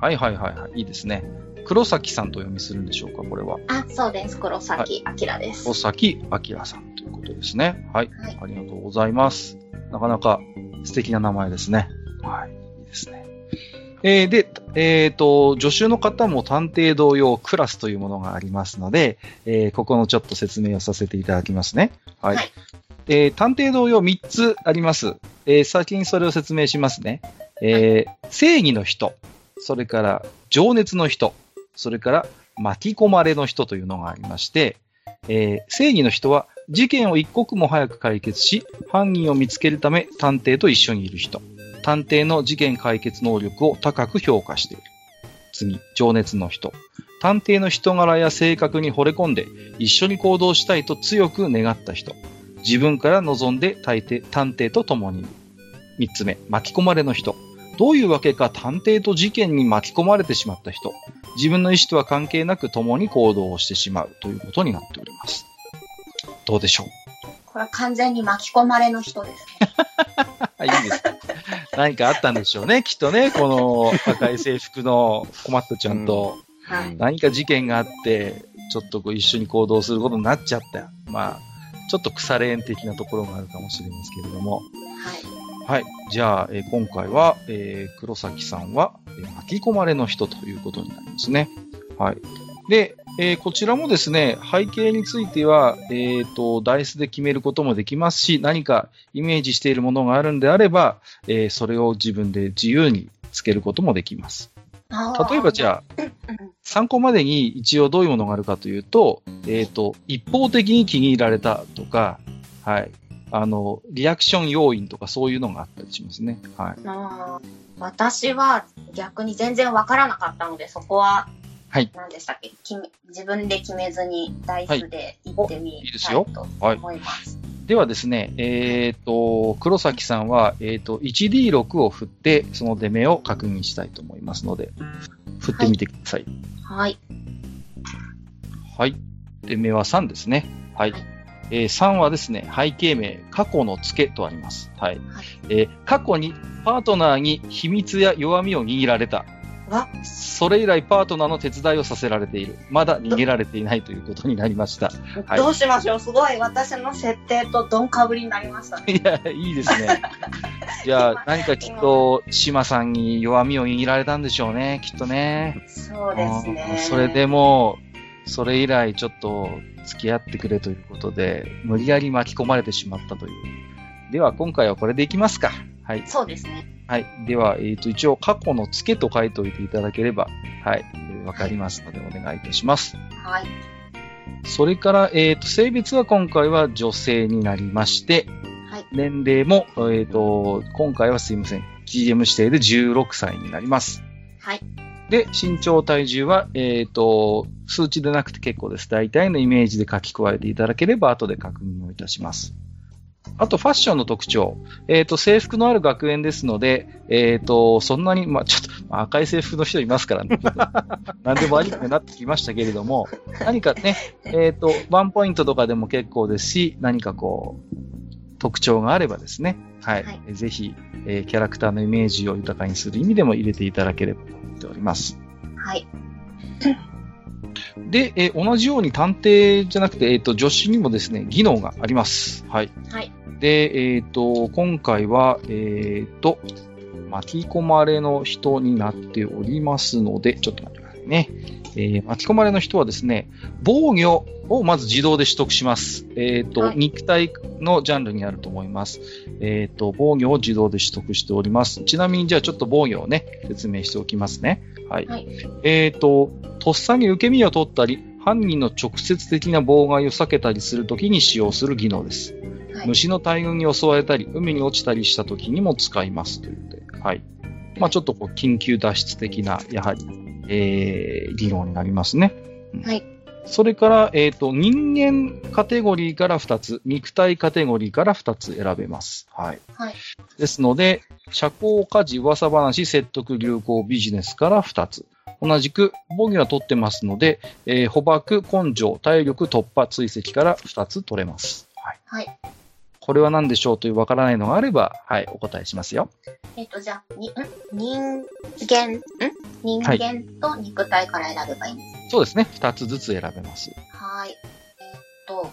はいはいはいはい。いいですね。黒崎さんとお読みするんでしょうかこれは。あ、そうです。黒崎明です。黒崎明さんということですね。はい。はいありがとうございます。なかなか素敵な名前ですね。はい。いいですね。えーで、えっ、と、助手の方も探偵同様クラスというものがありますので、えーここのちょっと説明をさせていただきますね。はい。はいえー探偵同様3つあります。えー先にそれを説明しますね。えー正義の人、それから情熱の人、それから巻き込まれの人というのがありまして、えー正義の人は事件を一刻も早く解決し、犯人を見つけるため探偵と一緒にいる人。探偵の事件解決能力を高く評価している。次、情熱の人。探偵の人柄や性格に惚れ込んで、一緒に行動したいと強く願った人。自分から望んで探偵探偵と共にいる。三つ目、巻き込まれの人。どういうわけか探偵と事件に巻き込まれてしまった人。自分の意思とは関係なく共に行動をしてしまうということになっております。どうでしょう？これは完全に巻き込まれの人ですね。はい、いいです。何かあったんでしょうね、きっとね。この赤い制服のコマットちゃんと、はい。何か事件があって、ちょっとこう一緒に行動することになっちゃった。まあ、ちょっと腐れ縁的なところがあるかもしれますけれども。はい。はい。じゃあ、えー今回は、えー黒崎さんは、えー巻き込まれの人ということになりますね。はい。で、えーこちらもですね、背景については、えっ、と、ダイスで決めることもできますし、何かイメージしているものがあるんであれば、えーそれを自分で自由につけることもできます。例えばじゃあ、うん参考までに一応どういうものがあるかというと、えっ、と、一方的に気に入られたとか、はい。あの、リアクション要因とかそういうのがあったりしますね。はい。私は逆に全然わからなかったので、そこは、はい何でしたっけ？自分で決めずにダイスで行ってみいいですたいよとはい思います。ではですね、えっ、と、黒崎さんは、えっ、と、1D6 を振って、その出目を確認したいと思いますので、振ってみてください。はい。はい。出目は3ですね。はい。えー3はですね、背景名、過去の付けとあります。はい。えー過去にパートナーに秘密や弱みを握られた。わ、それ以来パートナーの手伝いをさせられている。まだ逃げられていないということになりました。はいどうしましょうすごい私の設定とドンかぶりになりましたね。いや、いいですね。じゃあ、何かきっと、島さんに弱みを握られたんでしょうね、きっとね。そうですね。それでもう、それ以来ちょっと付き合ってくれということで、無理やり巻き込まれてしまったという。では、今回はこれでいきますか。はい。そうですね。はい。では、えっ、と、一応、過去の付けと書いておいていただければ、はい。えーわかりますので、お願いいたします。はい。それから、えっ、と、性別は今回は女性になりまして、はい。年齢も、えっ、と、今回はすいません。GM 指定で16歳になります。はい。で、身長、体重は、えっ、と、数値でなくて結構です。大体のイメージで書き加えていただければ、後で確認をいたします。あと、ファッションの特徴。えっ、と、制服のある学園ですので、えっ、と、そんなに、まあ、ちょっと、赤い制服の人いますからね。何でもありになってきましたけれども、何かね、えっ、と、ワンポイントとかでも結構ですし、何かこう、特徴があればですね、はい。はいぜひ、えーキャラクターのイメージを豊かにする意味でも入れていただければと思っております。はい。で、えー同じように探偵じゃなくて、えっ、と、助手にもですね、技能があります。はい。はい。で、えっ、と、今回は、えっ、と、巻き込まれの人になっておりますので、ちょっと待ってくださいね。えー巻き込まれの人はですね、防御をまず自動で取得します。えっ、と、はい肉体のジャンルにあると思います。えっ、と、防御を自動で取得しております。ちなみに、じゃあちょっと防御をね、説明しておきますね。はい。はいえっ、と、とっさに受け身を取ったり、犯人の直接的な妨害を避けたりするときに使用する技能です。はい。虫の大群に襲われたり、海に落ちたりした時にも使いますということで、はい。まあちょっとこう、緊急脱出的な、やはり、えー、技能になりますね。うんはい。それから、えっ、と、人間カテゴリーから2つ、肉体カテゴリーから2つ選べます。はい。はい。ですので、社交、家事、噂話、説得、流行、ビジネスから2つ。同じく、防御は取ってますので、えー捕獲、根性、体力、突破、追跡から2つ取れます。はい。はい。これは何でしょうというわからないのがあれば、はい、お答えしますよ。えっ、と、じゃあ、に、ん？人間、ん？人はい間と肉体から選べばいいんです。そうですね。2つずつ選べます。はい。えっ、と、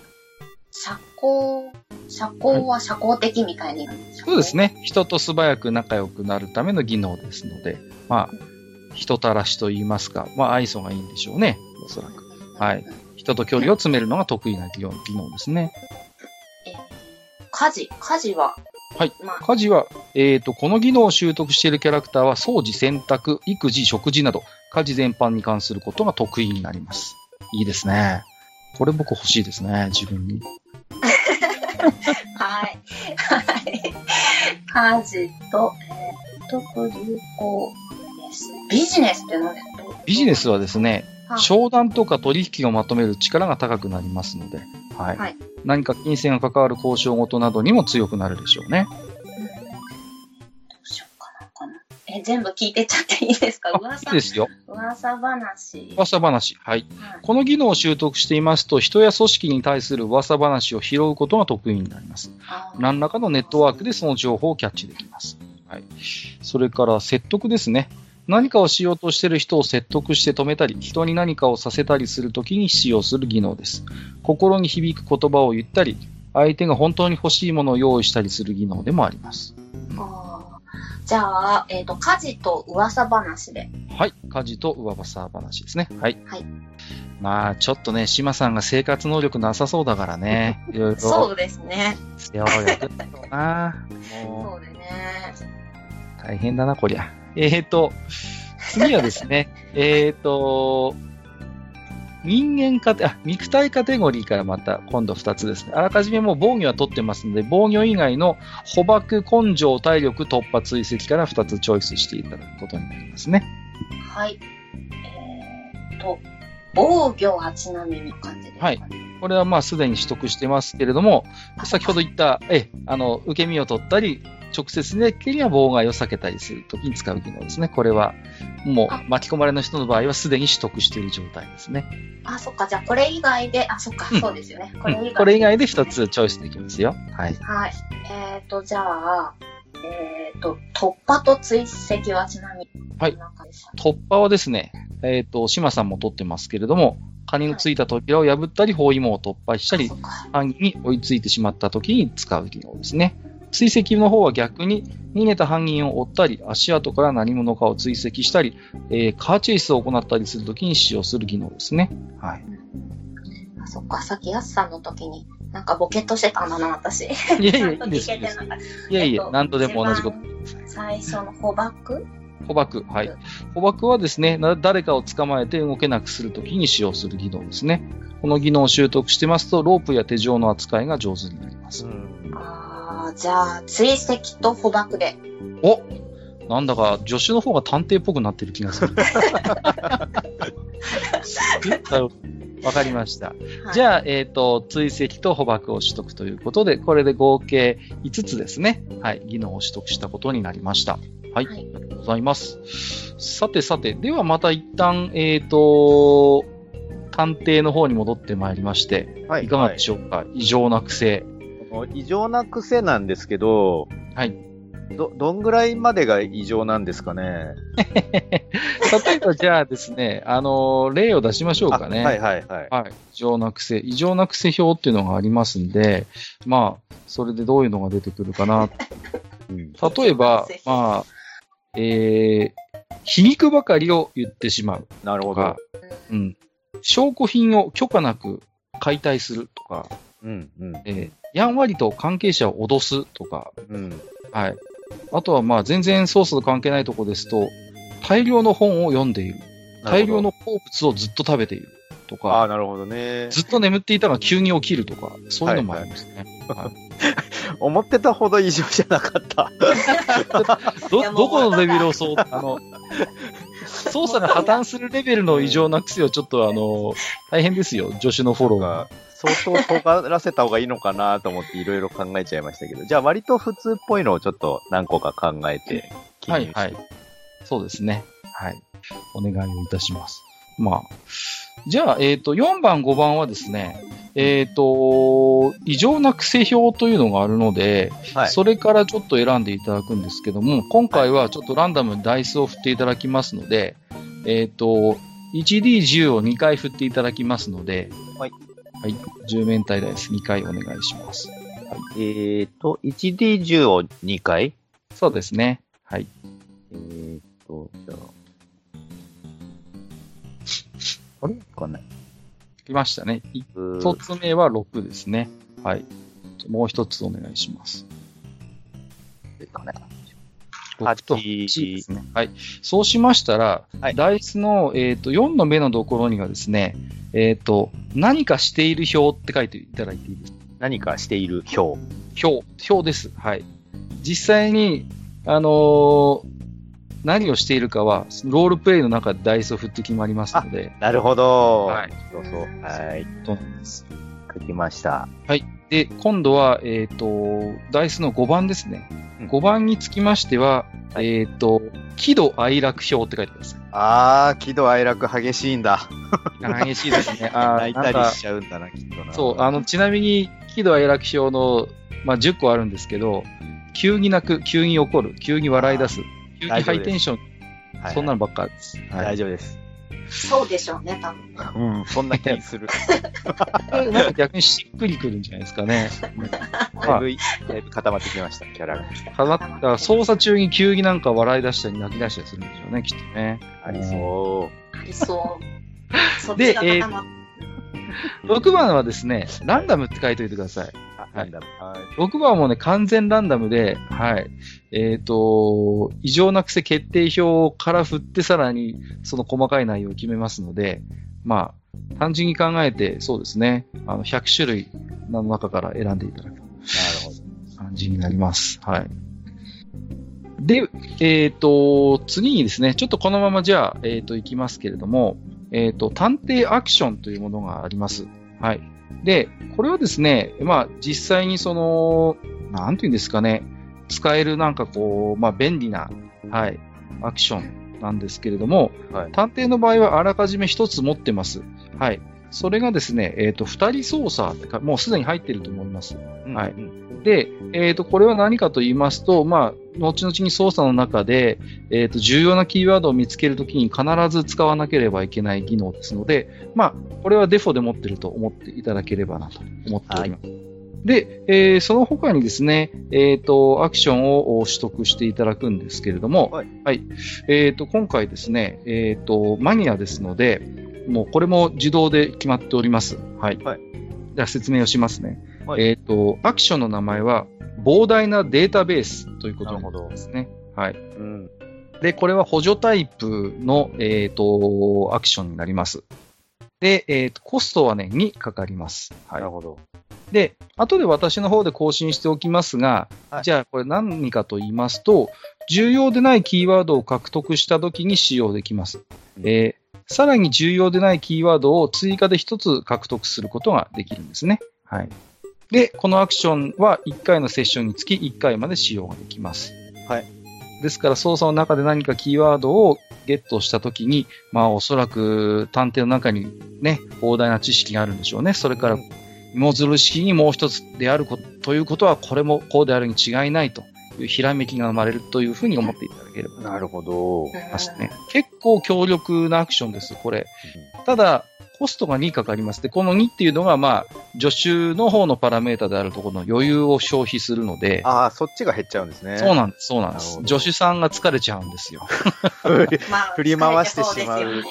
社交、社交は社交的みたいに。そうです。ね。人と素早く仲良くなるための技能ですので、まあ、人たらしと言いますか、まあ、愛想がいいんでしょうね。おそらく。はい。人と距離を詰めるのが得意な技能技能ですね。家事、家事は、はい。まあ、家事は、えっ、と、この技能を習得しているキャラクターは、掃除、洗濯、育児、食事など、家事全般に関することが得意になります。いいですね。これ僕欲しいですね、自分に。はい。はい。家事と、えー、特流行です。ビジネスって何ですか？ビジネスはですね、はい商談とか取引をまとめる力が高くなりますので、はい。はい何か金銭が関わる交渉事などにも強くなるでしょうね。うんどうしようかなかな。え、全部聞いてっちゃっていいですか？あい噂いですよ。噂話。噂話。はい。はいこの技能を習得していますと、人や組織に対する噂話を拾うことが得意になります。何らかのネットワークでその情報をキャッチできます。はい。それから説得ですね。何かをしようとしている人を説得して止めたり、人に何かをさせたりするときに使用する技能です。心に響く言葉を言ったり、相手が本当に欲しいものを用意したりする技能でもあります。じゃあ、えっ、と、家事と噂話で。はい。家事と噂話ですね。はい。はいまあ、ちょっとね、島さんが生活能力なさそうだからね。いろいろ。そうですね。そうでね。う、大変だな、こりゃ。えーと、次はですね、えーと、人間カテ、あ、肉体カテゴリーからまた今度2つですね。あらかじめもう防御は取ってますので、防御以外の捕獲、根性、体力、突破、追跡から2つチョイスしていただくことになりますね。はい。えっ、と、防御はちなみに感じですかね。これはまあすでに取得してますけれども、あ先ほど言った、え、あの、受け身を取ったり、直接的には妨害を避けたりするときに使う技能ですね。これは、もあう巻き込まれの人の場合はすでに取得している状態ですね。あ、そっか。じゃあ、これ以外で、あ、そっか。うんそうですよね。これ以外うんこれ以外で2つチョイスできますよ。はい。はい。えっ、と、じゃあ、えっ、と、突破と追跡はちなみに。はい突破はですね、えっ、と、島さんも取ってますけれども、カニのついた扉を破ったり、包囲網を突破したり犯人に追いついてしまった時に使う技能ですね。追跡の方は逆に逃げた犯人を追ったり、足跡から何者かを追跡したり、えーカーチェイスを行ったりするときに使用する技能ですね。はい。あ、そっか。さっきやすさんの時に、なんかボケっとしてたんだな、私。いやいや、いちゃんと聞いやいやえっ、と何度でも同じこと。最初の捕獲捕獲。はい。捕獲はですね、な誰かを捕まえて動けなくするときに使用する技能ですね。この技能を習得してますと、ロープや手錠の扱いが上手になります。じゃあ、追跡と捕獲で。おなんだか助手の方が探偵っぽくなってる気がする。わかりました。じあ、ゃあ、えっ、と、追跡と捕獲を取得ということで、これで合計5つですね。はい。技能を取得したことになりました。はい。はいありがとうございます。さてさて、ではまた一旦、えっ、と、探偵の方に戻ってまいりまして、はいかがでしょうか、異常な癖。異常な癖なんですけど、はい。ど、どんぐらいまでが異常なんですかね？例えばじゃあですね、あの例を出しましょうかね。あはいはいはい。はい。異常な癖。異常な癖表っていうのがありますんで、まあ、それでどういうのが出てくるかな。うん例えば、まあ、えー、皮肉ばかりを言ってしまうなるほど。、うん。証拠品を許可なく解体するとか、うんうんえー、やんわりと関係者を脅すとか、うん。はい。あとはまあ、全然操作と関係ないとこですと、大量の本を読んでいる。大量の好物をずっと食べているとああ、か、なるほどね。ずっと眠っていたが急に起きるとか、そういうのもありますね。はい思ってたほど異常じゃなかった。ど、どこのレベルをそう、あの、操作が破綻するレベルの異常な癖をちょっとあの、大変ですよ、助手のフォローが。相当尖らせた方がいいのかなと思っていろいろ考えちゃいましたけど。じゃあ割と普通っぽいのをちょっと何個か考えて。はい、はい。そうですね。はい。お願いをいたします。まあ。じゃあ、えっ、と、4番、5番はですね、えっ、と、異常な癖表というのがあるので、はい。それからちょっと選んでいただくんですけども、今回はちょっとランダムにダイスを振っていただきますので、えっ、と、1D10 を2回振っていただきますので、はい。はい。10面体ダイス2回お願いします。えーと、1D10 を2回？そうですね。はい。えーと、じゃあ。あれ？わかんない。来ましたね。うー一つ目は6ですね。はい。もう一つお願いします。かね。6と8 8ですね。はい。そうしましたら、はいダイスの、えっ、と、4の目のところにはですね、えっ、と、何かしている表って書いていただいていいですか何かしている表。表、表です。はい。実際に、あのー何をしているかは、ロールプレイの中でダイスを振って決まりますので、なるほど。はい。そうそう。はい。と。書きました。で、今度は、えっ、と、ダイスの5番ですね。うん5番につきましては、はいえっ、と、喜怒哀楽表って書いてください。あー、喜怒哀楽激しいんだ。激しいですね。あー泣いたりしちゃうんだな、きっとな。そう、あの、ちなみに、喜怒哀楽表の、まあ、10個あるんですけど、急に泣く、急に怒る、急に笑い出す、急にハイテンション、はいそんなのばっかです。はい大丈夫です。そうでしょうね、多分。うん、そんな気する。なんか逆にしっくりくるんじゃないですかね。だいぶ、だいぶ固まってきました、キャラが。かなだから操作中に急になんか笑い出したり泣き出したりするんでしょうね、きっとね。ありそう。ありそう。そっでちが固まっ6番はですね、ランダムって書いておいてください。あ、はいなんだろう。はい6番もね、完全ランダムで、はい。えっ、と、異常な癖決定表から振ってさらにその細かい内容を決めますので、まあ、単純に考えて、そうですね、あの、100種類の中から選んでいただくなるほど。感じになります。はい。で、えっ、と、次にですね、ちょっとこのままじゃあ、えっ、と、いきますけれども、えっ、と、探偵アクションというものがあります。はい。で、これはですね、まあ、実際にその、なんていうんですかね、使えるなんかこう、まあ、便利な、はい、アクションなんですけれども、はい探偵の場合はあらかじめ一つ持ってます。はい。それがですね、えっ、と、二人操作ってか、もうすでに入っていると思います。はいうんで、えっ、と、これは何かと言いますと、まあ、後々に操作の中で、えっ、と、重要なキーワードを見つけるときに必ず使わなければいけない技能ですので、まあ、これはデフォで持ってると思っていただければなと思っております。で、えーその他にですね、えっ、と、アクションを取得していただくんですけれども、はい。えっ、と、今回ですね、えっ、と、マニアですので、もうこれも自動で決まっております。はい。はいじゃあ説明をしますね。はいえっ、と、アクションの名前は、膨大なデータベースということにななるほどりますね。はい。うん。で、これは補助タイプの、えっ、と、アクションになります。で、えっ、と、コストはね、2かかります。はないる。ほど。で、後で私の方で更新しておきますが、はいじゃあこれ何かと言いますと、重要でないキーワードを獲得した時に使用できます。うんえーさらに重要でないキーワードを追加で一つ獲得することができるんですね。はい。で、このアクションは1回のセッションにつき1回まで使用ができます。はい。ですから操作の中で何かキーワードをゲットしたときに、まあおそらく探偵の中にね、膨大な知識があるんでしょうね。それから芋づる式にもう一つであることということは、これもこうであるに違いないというひらめきが生まれるというふうに思っていただければとなるほど。ね。結構強力なアクションです、これ。ただ、コストが2かかります。で、この2っていうのが、まあ、助手の方のパラメータであるところの余裕を消費するので、ああ、そっちが減っちゃうんですね。そうなんです、そうなんです助手さんが疲れちゃうんですよ。まあ、振り回してしまう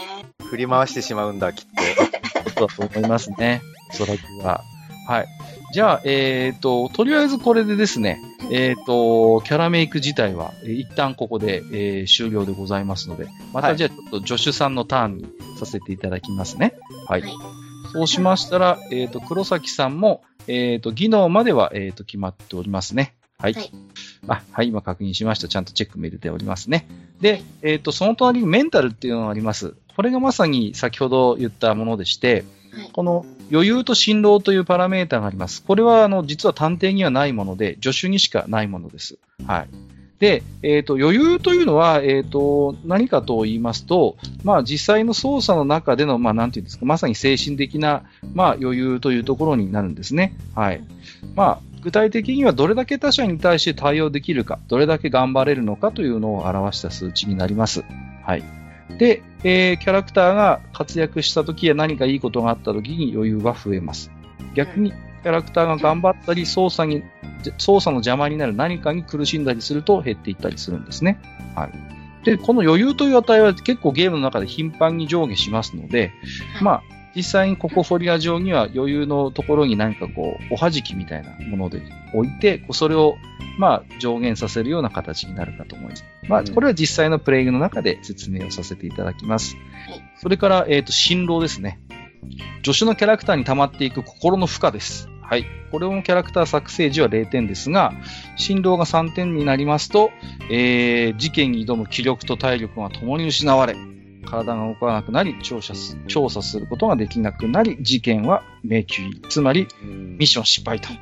振り回してしまうんだ、きっ そうだと思いますね。おそらくは。はい。じゃあ、えっ、と、とりあえずこれでですね、えっ、と、キャラメイク自体は、えー一旦ここで、えー終了でございますので、まはいたじゃあちょっと助手さんのターンにさせていただきますね。はい。はいそうしましたら、えっ、と、黒崎さんも、えっ、と、技能までは、えっ、と、決まっておりますね。はい。はいあ、はい、今確認しました。ちゃんとチェックも入れておりますね。で、えっ、と、その隣にメンタルっていうのがあります。これがまさに先ほど言ったものでして、はいこの余裕と辛労というパラメータがあります。これは、あの、実は探偵にはないもので、助手にしかないものです。はい。で、えっ、と、余裕というのは、えっ、と、何かと言いますと、まあ、実際の操作の中での、まあ、なんていうんですか、まさに精神的な、まあ、余裕というところになるんですね。はい。まあ、具体的にはどれだけ他者に対して対応できるか、どれだけ頑張れるのかというのを表した数値になります。はい。で、えーキャラクターが活躍した時や何かいいことがあった時に余裕は増えます。逆に、キャラクターが頑張ったり、操作に、操作の邪魔になる何かに苦しんだりすると減っていったりするんですね。はい。で、この余裕という値は結構ゲームの中で頻繁に上下しますので、まあ、実際にここフォリア上には余裕のところに何かこう、おはじきみたいなもので置いて、こうそれを、まあ、上限させるような形になるかと思います。まあ、うんこれは実際のプレイングの中で説明をさせていただきますはい。それから、えっ、と、辛労ですね。助手のキャラクターに溜まっていく心の負荷です。はい。これもキャラクター作成時は0点ですが、辛労が3点になりますと、えー、事件に挑む気力と体力が共に失われ、体が動かなくなり、調査す調査することができなくなり、事件は迷宮入り。つまり、うんミッション失敗と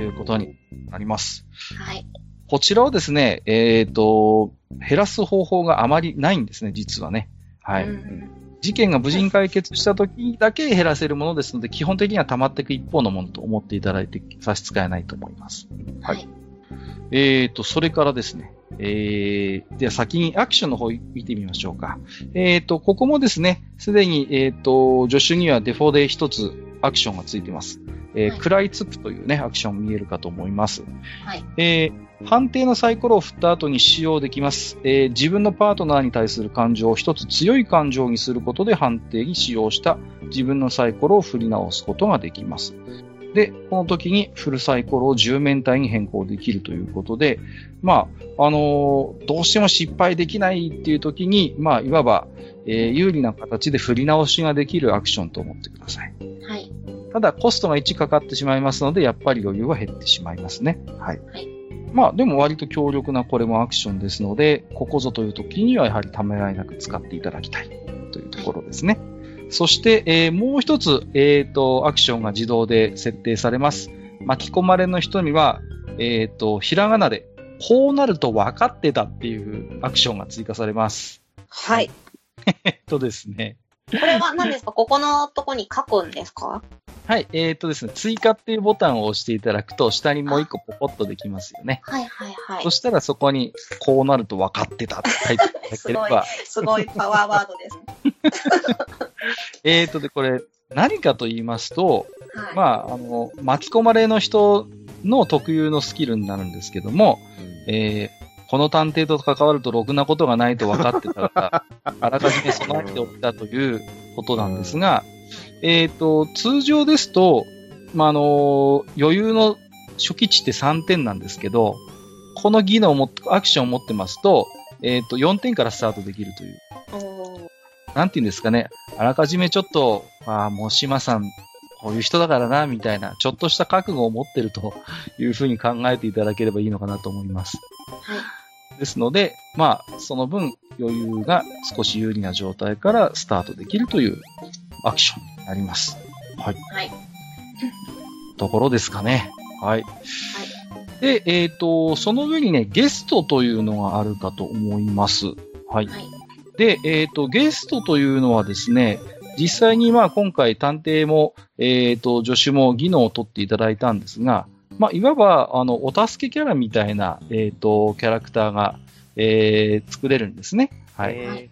いうことになります。はい。こちらをですね、えっ、と、減らす方法があまりないんですね、実はね。はい。うん事件が無事に解決した時だけ減らせるものですので、基本的には溜まっていく一方のものと思っていただいて差し支えないと思います。はい。えっ、と、それからですね、えー、では先にアクションの方見てみましょうか。えっ、と、ここもですね、すでに、えっ、と、助手にはデフォで一つアクションがついています。えーはい食らいつくというね、アクション見えるかと思います。はい。えー判定のサイコロを振った後に使用できます。えー自分のパートナーに対する感情を一つ強い感情にすることで判定に使用した自分のサイコロを振り直すことができます。で、この時にフルサイコロを10面体に変更できるということで、まあ、あのーどうしても失敗できないっていう時に、まあ、いわば、えー有利な形で振り直しができるアクションと思ってください。はい。ただ、コストが1かかってしまいますので、やっぱり余裕は減ってしまいますね。はい。はいまあ、でも割と強力なこれもアクションですので、ここぞという時にはやはりためらいなく使っていただきたいというところですね。そして、えーもう一つ、えっ、と、アクションが自動で設定されます。巻き込まれの人には、えっ、と、ひらがなで、こうなると分かってたっていうアクションが追加されます。はい。えっとですね。これは何ですか？ここのとこに書くんですか？はい、えっ、とですね、追加っていうボタンを押していただくと、下にもう一個ポコッとできますよね。はいはいはいそ。したらそこに、こうなると分かってた って書いていただければ、すごいパワーワードですね。えっとで、これ、何かと言いますと、はい。まあ、あの、巻き込まれの人の特有のスキルになるんですけども、えーこの探偵と関わるとろくなことがないと分かってたから、あらかじめ備えておいたということなんですが、えっ、と、通常ですと、まあ、あの、余裕の初期値って3点なんですけど、この技能を持って、アクションを持ってますと、えっ、と、4点からスタートできるという。なんて言うんですかね、あらかじめちょっと、まあ、もう島さん、こういう人だからな、みたいな、ちょっとした覚悟を持ってると いうふうに考えていただければいいのかなと思います。はい。ですので、まあ、その分、余裕が少し有利な状態からスタートできるというアクションになります。はい。はい。ところですかね。はい。で、えっ、と、その上にね、ゲストというのがあるかと思います。はい。はい。で、えっ、と、ゲストというのはですね、実際にまあ今回探偵も、えっ、と、助手も技能を取っていただいたんですが、まあ、いわば、あの、お助けキャラみたいな、えっ、と、キャラクターが、えー作れるんですね。はい。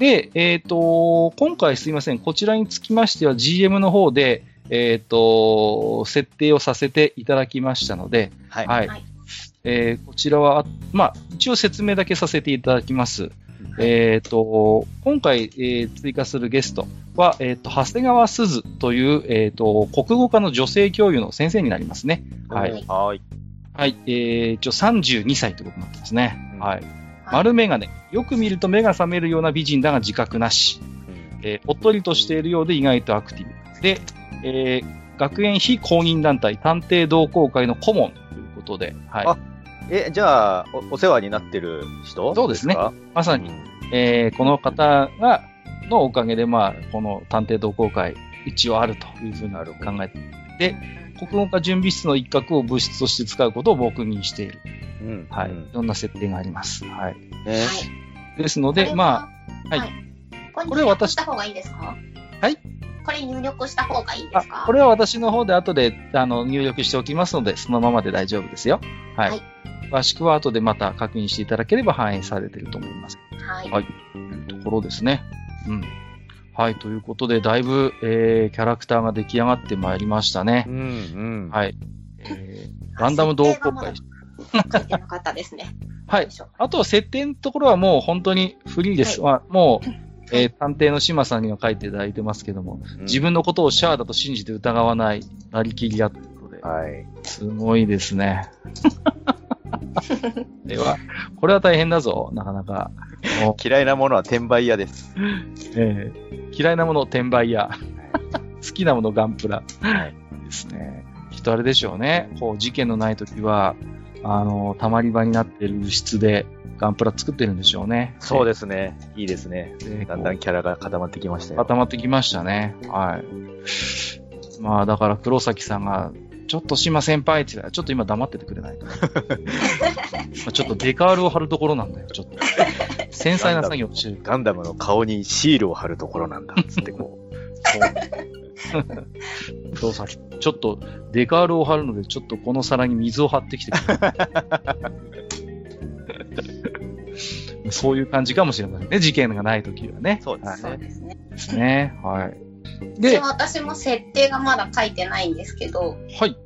えで、えっ、と、今回すいません、こちらにつきましては GM の方で、えっ、と、設定をさせていただきましたので、ーはい。はい。はいえーこちらは、まあ、一応説明だけさせていただきます。えっ、と、今回、えー追加するゲストは、えっ、と、長谷川鈴という、えっ、と、国語科の女性教諭の先生になりますね。はい。はいはい。はい。えー、一応32歳ということになってますね。うんはい。丸メガネ。よく見ると目が覚めるような美人だが自覚なし。えーおっとりとしているようで意外とアクティブ。で、えー学園非公認団体探偵同好会の顧問ということで、はい。あえ、じゃあ、おお世話になってる人そうですねか？まさに、えーこの方が、のおかげで、まあ、この探偵同好会、一応あるというふうに考えていて、国語科準備室の一角を物質として使うことを僕にしている。うん。はい。うんいろんな設定があります。はい。ねですので、まあ、はいこれこれは私入力した方がいいですか？はいこれ入力した方がいいであすか、これは私の方で後であの入力しておきますので、そのままで大丈夫ですよ。はい。はい詳しくは後でまた確認していただければ反映されていると思います。はい。はいというところですね。うん。はい。ということで、だいぶ、えー、キャラクターが出来上がってまいりましたねう。ん、うん。はい。えー、ランダム同好会。書いてなかったですね。はいあとは設定のところはもう本当にフリーです。まあもう、えー探偵の島さんには書いていただいてますけども、うん自分のことをシャアだと信じて疑わない、なりきり屋ということで、はい。すごいですね。では、これは大変だぞ、なかなか。も嫌いなものは転売屋です。うえー嫌いなもの転売屋、好きなものガンプラはい。ですね。きっとあれでしょうね。こう、事件のない時は、あの、たまり場になっている物質でガンプラ作ってるんでしょうね。そうですね。いいですね。でだんだんキャラが固まってきましたよ。固まってきましたね。はい。まあ、だから黒崎さんが、ちょっと島先輩って言ったら、ちょっと今黙っててくれないか ちょっとデカールを貼るところなんだよ、ちょっと。繊細な作業をしてる。ガンダムの顔にシールを貼るところなんだ。つってこ黒崎、ちょっとデカールを貼るので、ちょっとこの皿に水を張ってきてくれ。そういう感じかもしれませんね。事件がないときはね。そうですね。そうですね。ですね。はい。一で応、私も設定がまだ書いてないんですけど、はい。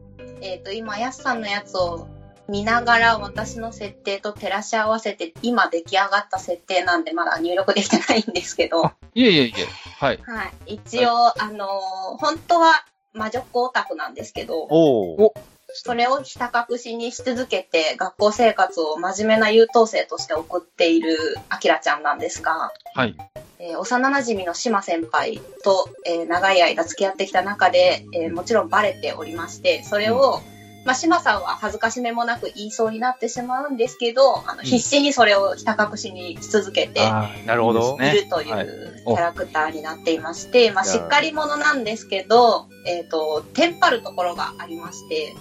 えっ、と、今、やすさんのやつを見ながら私の設定と照らし合わせて、今出来上がった設定なんでまだ入力できてないんですけど、はいえいえいえ。はい。い。一応、あのー本当は魔女っ子オタクなんですけど、おお。それをひた隠しにし続けて学校生活を真面目な優等生として送っているアキラちゃんなんですが、はい。えー幼馴染の島先輩と、えー長い間付き合ってきた中で、えーもちろんバレておりまして、それを、まあ、島さんは恥ずかしめもなく言いそうになってしまうんですけど、あのん。必死にそれをひた隠しにし続けてなるほど。い。るというはい。キャラクターになっていまして、まあ、しっかり者なんですけど、えっ、と、テンパるところがありまして、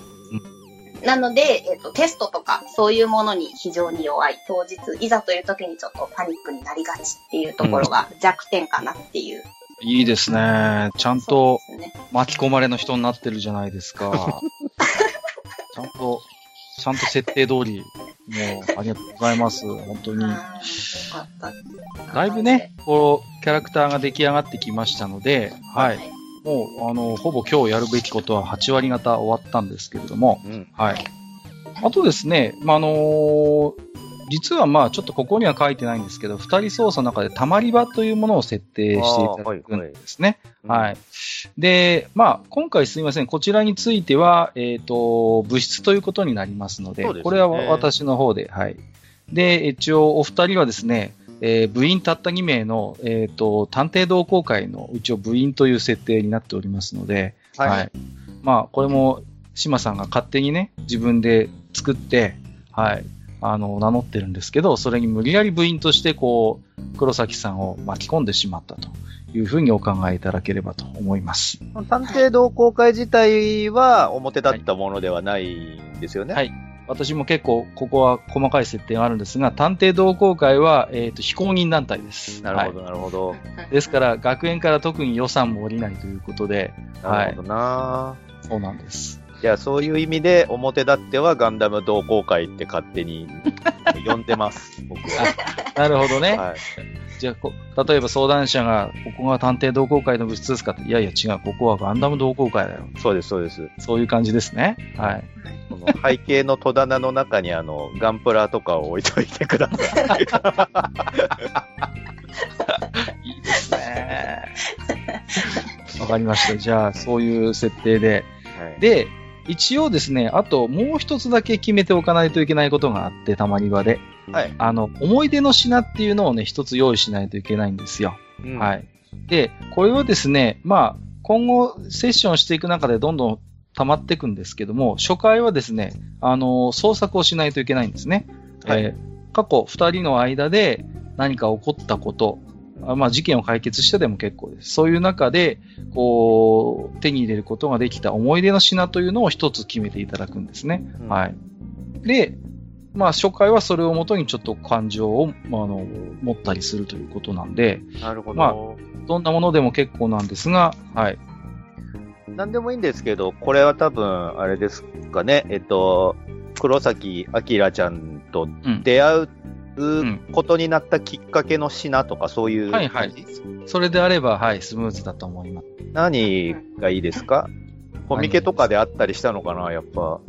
なので、えっ、と、テストとか、そういうものに非常に弱い。当日、いざという時にちょっとパニックになりがちっていうところが弱点かなっていう。いいですね。ちゃんと。巻き込まれの人になってるじゃないですか。ちゃんと、ちゃんと設定通り、もう、ありがとうございます。本当に。だいぶね、こう、キャラクターが出来上がってきましたので、はい。もう、あの、ほぼ今日やるべきことは8割方終わったんですけれども、うん。はい。あとですね、まあ、あのー実はまあ、ちょっとここには書いてないんですけど、二人操作の中でたまり場というものを設定していただくんですね。はい。で、まあ、今回すみません。こちらについては、えっ、と、物質ということになりますので、ですねこれは私の方で、はい。で、一応、お二人はですね、えー部員たった2名の、えっ、と、探偵同好会の一応部員という設定になっておりますので、はい。はい。まあ、これも、島さんが勝手にね、自分で作って、はい。あの、名乗ってるんですけど、それに無理やり部員として、こう、黒崎さんを巻き込んでしまったというふうにお考えいただければと思います。探偵同好会自体は表立ったものではないんですよね。はい私も結構、ここは細かい設定があるんですが、探偵同好会は、えっ、と、非公認団体です。なるほど、はいなるほど。ですから、学園から特に予算も下りないということで、なるほどな、そうなんです。じゃあそういう意味で表立ってはガンダム同好会って勝手に 呼んでます、僕は。なるほどね。はい。じゃあこ、例えば相談者が、ここが探偵同好会の物質ですかって、いやいや違う、ここはガンダム同好会だよ。そうです、そうです。そういう感じですね。はい。この背景の戸棚の中にあの、ガンプラとかを置いといてください。いいですね。わかりました。じゃあ、そういう設定で。はい、で、一応ですね、あともう一つだけ決めておかないといけないことがあって、たまり場で。はい。あの、思い出の品っていうのをね、一つ用意しないといけないんですよ。うんはい。で、これはですね、まあ、今後セッションしていく中でどんどん溜まっていくんですけども、初回はですね、あの、創作をしないといけないんですね。はいえー過去二人の間で何か起こったこと、あまあ事件を解決したでも結構です。そういう中で、こう、手に入れることができた思い出の品というのを一つ決めていただくんですね。うんはい。で、まあ初回はそれをもとにちょっと感情を、まあ、あの、持ったりするということなんで、なるほど。まあどんなものでも結構なんですが、はい。なんでもいいんですけど、これは多分、あれですかね、えっと、黒崎明ちゃんとうん。出会うことになったきっかけの品とか、そういうはいはいそれであれば、はい、スムーズだと思います。何がいいですか？コミケとかであったりしたのかな、やっぱ。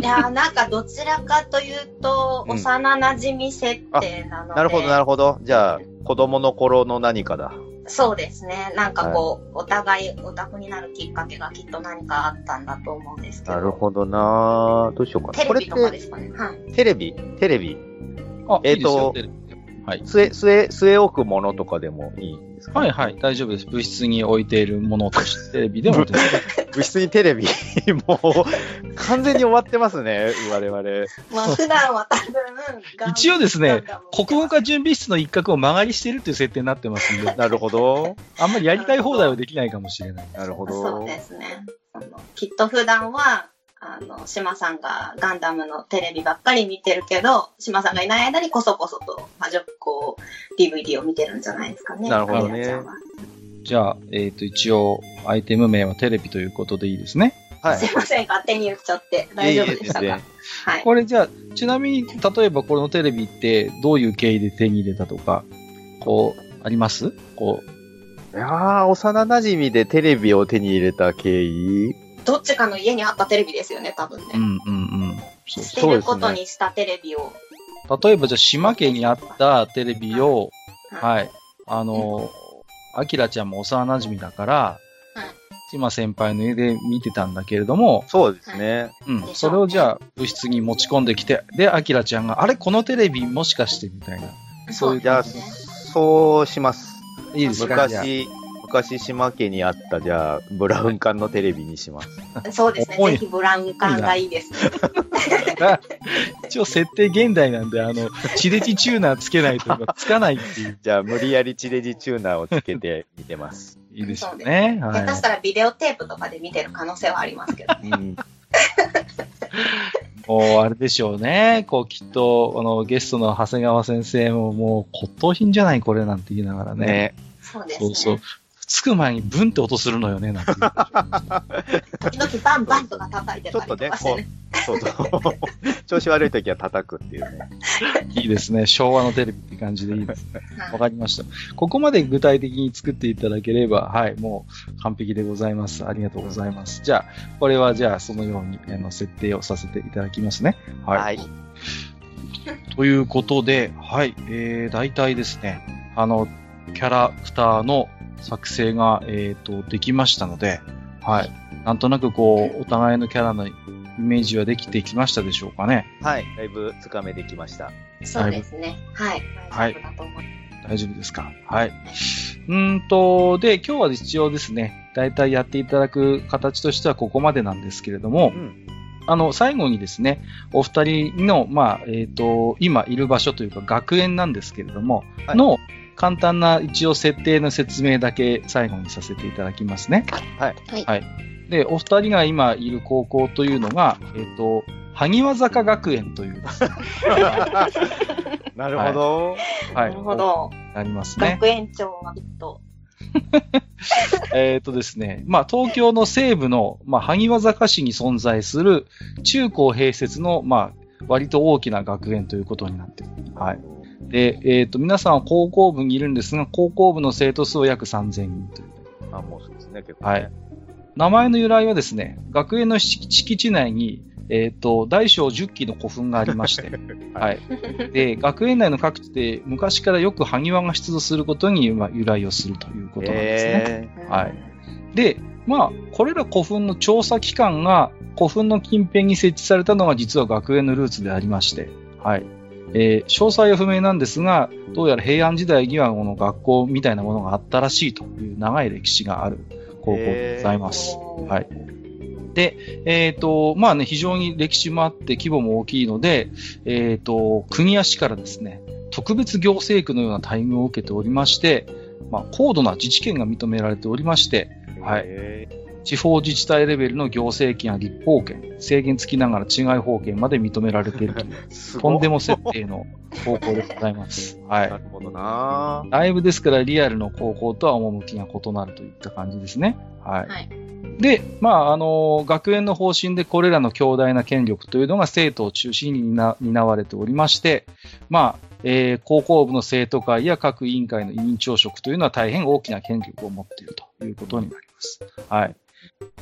いやーなんかどちらかというと、うん幼馴染設定なので、なるほど、なるほど。じゃあ、子供の頃の何かだ。そうですね。なんかこう、お互いオタクになるきっかけがきっと何かあったんだと思うんですけど。なるほどなどうしようかな。これテレビとかですかね。はい。テレビ？テレビ？あ、えーといいはい。据え、据え、据え置くものとかでもいいんですか？はいはい、大丈夫です。物質に置いているものとして、テレビでも 物質にテレビ？もう、完全に終わってますね、我々。まあ普段は多分、一応ですね国語科準備室の一角を曲がりしてるっていう設定になってますんで、なるほど。あんまりやりたい放題はできないかもしれない。なるほそうど。ですね。きっと普段は、あの、島さんがガンダムのテレビばっかり見てるけど、島さんがいない間にこそこそと魔女っ子 DVD を見てるんじゃないですかね。なるほどねじゃあ、えっ、と、一応、アイテム名はテレビということでいいですね。はいすい。ません、勝手に言っちゃって。大丈夫でしたかはい。これじゃあ、ちなみに、例えばこのテレビって、どういう経緯で手に入れたとか、こう、あります？こう、いやー、幼馴染でテレビを手に入れた経緯どっちかの家にあったテレビですよね、多分ね。うんうんうん。そう捨てることにしたテレビを。例えばじゃあ、島家にあったテレビを、はい。はい。あの、アキラちゃんも幼馴染だから、はい島先輩の家で見てたんだけれども、そうですね。うんそれをじゃあ、部室に持ち込んできて、で、アキラちゃんが、あれこのテレビもしかしてみたいな。そういうじゃあ。そうします。いいですか？昔、昔島家にあった、じゃあ、ブラウン管のテレビにします。そうですね。重いぜひブラウン管がいいです。一応設定現代なんで、あの、地デジチューナーつけないとかつかないっていう、じゃあ、無理やり地デジチューナーをつけて見てます。いいですよね。下手しはたらビデオテープとかで見てる可能性はありますけど。うん。い。もう、あれでしょうね。こう、きっと、あの、ゲストの長谷川先生も、もう、骨董品じゃないこれなんて言いながらね。ね。そうですね。そうそう。つく前にブンって音するのよね、なんて。時々バンバンとか叩いてたりとかしてね。そうそう。調子悪い時は叩くっていうね。いいですね。昭和のテレビって感じでいいですね。はいわかりました。ここまで具体的に作っていただければ、はい、もう完璧でございます。ありがとうございます。じゃあ、これはじゃあそのようにあの設定をさせていただきますね。はい。はい。ということで、はい、えー、大体ですね、あの、キャラクターの作成が、えっ、と、できましたので、はい。なんとなくこう、お互いのキャラのイメージはできてきましたでしょうかね。はい。だいぶつかめてきました。そうですね。はい。はい大丈夫だと思います。大丈夫ですか？はい。うーんと、で、今日は一応ですね、大体やっていただく形としてはここまでなんですけれども、うん。あの、最後にですね、お二人の、まあ、えっ、と、今いる場所というか学園なんですけれども、はいの簡単な一応設定の説明だけ最後にさせていただきますね。はい。はい。で、お二人が今いる高校というのが、えっ、と、萩和坂学園という なるほど。はないるほど。ありますね。学園長はきっと。えっ、とですね、まあ、東京の西部の、まあ、萩和坂市に存在する中高併設の、まあ、割と大きな学園ということになっている。はい。で、えっ、と、皆さんは高校部にいるんですが、高校部の生徒数は約3000人という。あ、もうそうですね、結構、ね。はい。名前の由来はですね、学園の敷敷地内に、えっ、と、大小10基の古墳がありまして、はい。で、学園内の各地で昔からよく埴輪が出土することにまあ由来をするということなんですね。えはいで、まあ、これら古墳の調査機関が古墳の近辺に設置されたのが実は学園のルーツでありまして、はい。えー詳細は不明なんですが、どうやら平安時代にはこの学校みたいなものがあったらしいという長い歴史がある高校でございます。ーはい。で、えっ、と、まあね、非常に歴史もあって規模も大きいので、えっ、と、国や市からですね、特別行政区のような待遇を受けておりまして、まあ、高度な自治権が認められておりまして、はいえ地方自治体レベルの行政権や立法権、制限付きながら違い法権まで認められているという、とんでも設定の高校でございます。はいな。るほどなだいぶですからリアルの高校とは趣が異なるといった感じですね。はい。はいで、まあ、あの、学園の方針でこれらの強大な権力というのが生徒を中心に担担われておりまして、まあ、えー高校部の生徒会や各委員会の委員長職というのは大変大きな権力を持っているということになります。はい。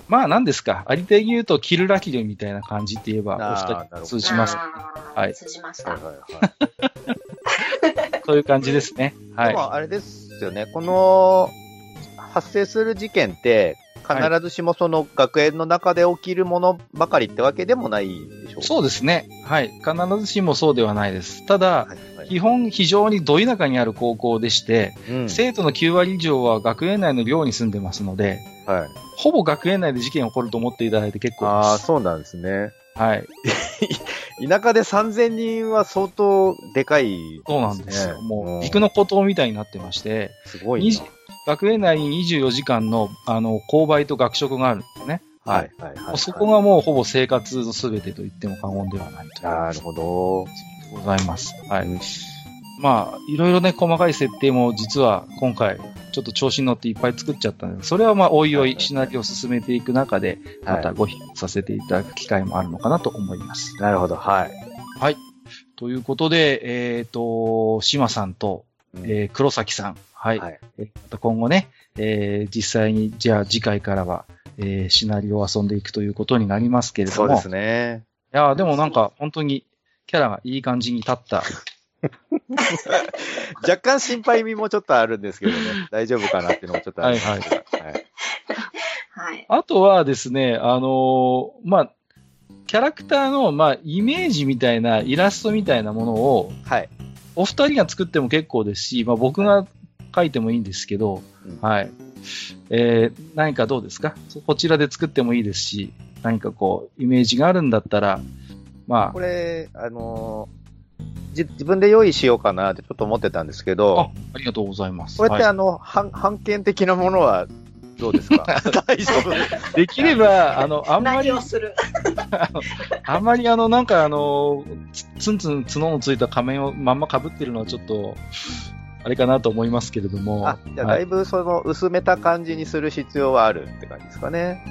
まあ、何ですか。ありていに言うと、キルラキルみたいな感じって言えば、お二人通じます。はい通じましはいた。はいはい。そういう感じですね。はい。でもあれですよね、この発生する事件って、必ずしもその学園の中で起きるものばかりってわけでもないでしょうそうですね。はい。必ずしもそうではないです。ただ、はいはい基本非常にど田舎にある高校でして、うん生徒の9割以上は学園内の寮に住んでますので、はい。ほぼ学園内で事件起こると思っていただいて結構ああ、です。そうなんですね。はい。田舎で3000人は相当でかい、そうなんですよ。ねもう、うん陸の孤島みたいになってまして、すごい20な。学園内に24時間の、あの、購買と学食があるんですね。はい。。はい、はい、そこがもうほぼ生活の全てと言っても過言ではないというなるほど。ございます。はい。うんまあ、いろいろね、細かい設定も実は今回、ちょっと調子に乗っていっぱい作っちゃったので、それはまあ、おいおいシナリオを進めていく中で、またご披露させていただく機会もあるのかなと思います。なるほど、はい。はい。ということで、えっ、と、島さんと、えー黒崎さん。はい。はい。えーまた今後ね、えー実際に、じゃあ次回からは、えーシナリオを遊んでいくということになりますけれども。そうですね。いやーでもなんか、本当に、キャラがいい感じに立った。若干心配味もちょっとあるんですけどね。大丈夫かなっていうのもちょっとあるんですけど。はい。はい。あとはですね、あのーまあ、キャラクターの、まあ、イメージみたいな、イラストみたいなものを、はい。お二人が作っても結構ですし、まあ、僕が書いてもいいんですけど、うんはい。えー、何かどうですか？こちらで作ってもいいですし、何かこう、イメージがあるんだったら、まこれ、あのーじ自分で用意しようかなってちょっと思ってたんですけあ、どあ、、ありがとうございます。これってはあの、版版権的なものはどうですか？大丈夫い できれば、あの、あんまり何を、する あんまりあの、なんかあの、つツンツン角のついた仮面をまんま被ってるのはちょっと、あれかなと思いますけれども。あ、じゃあはいだいぶその薄めた感じにする必要はあるって感じですかね。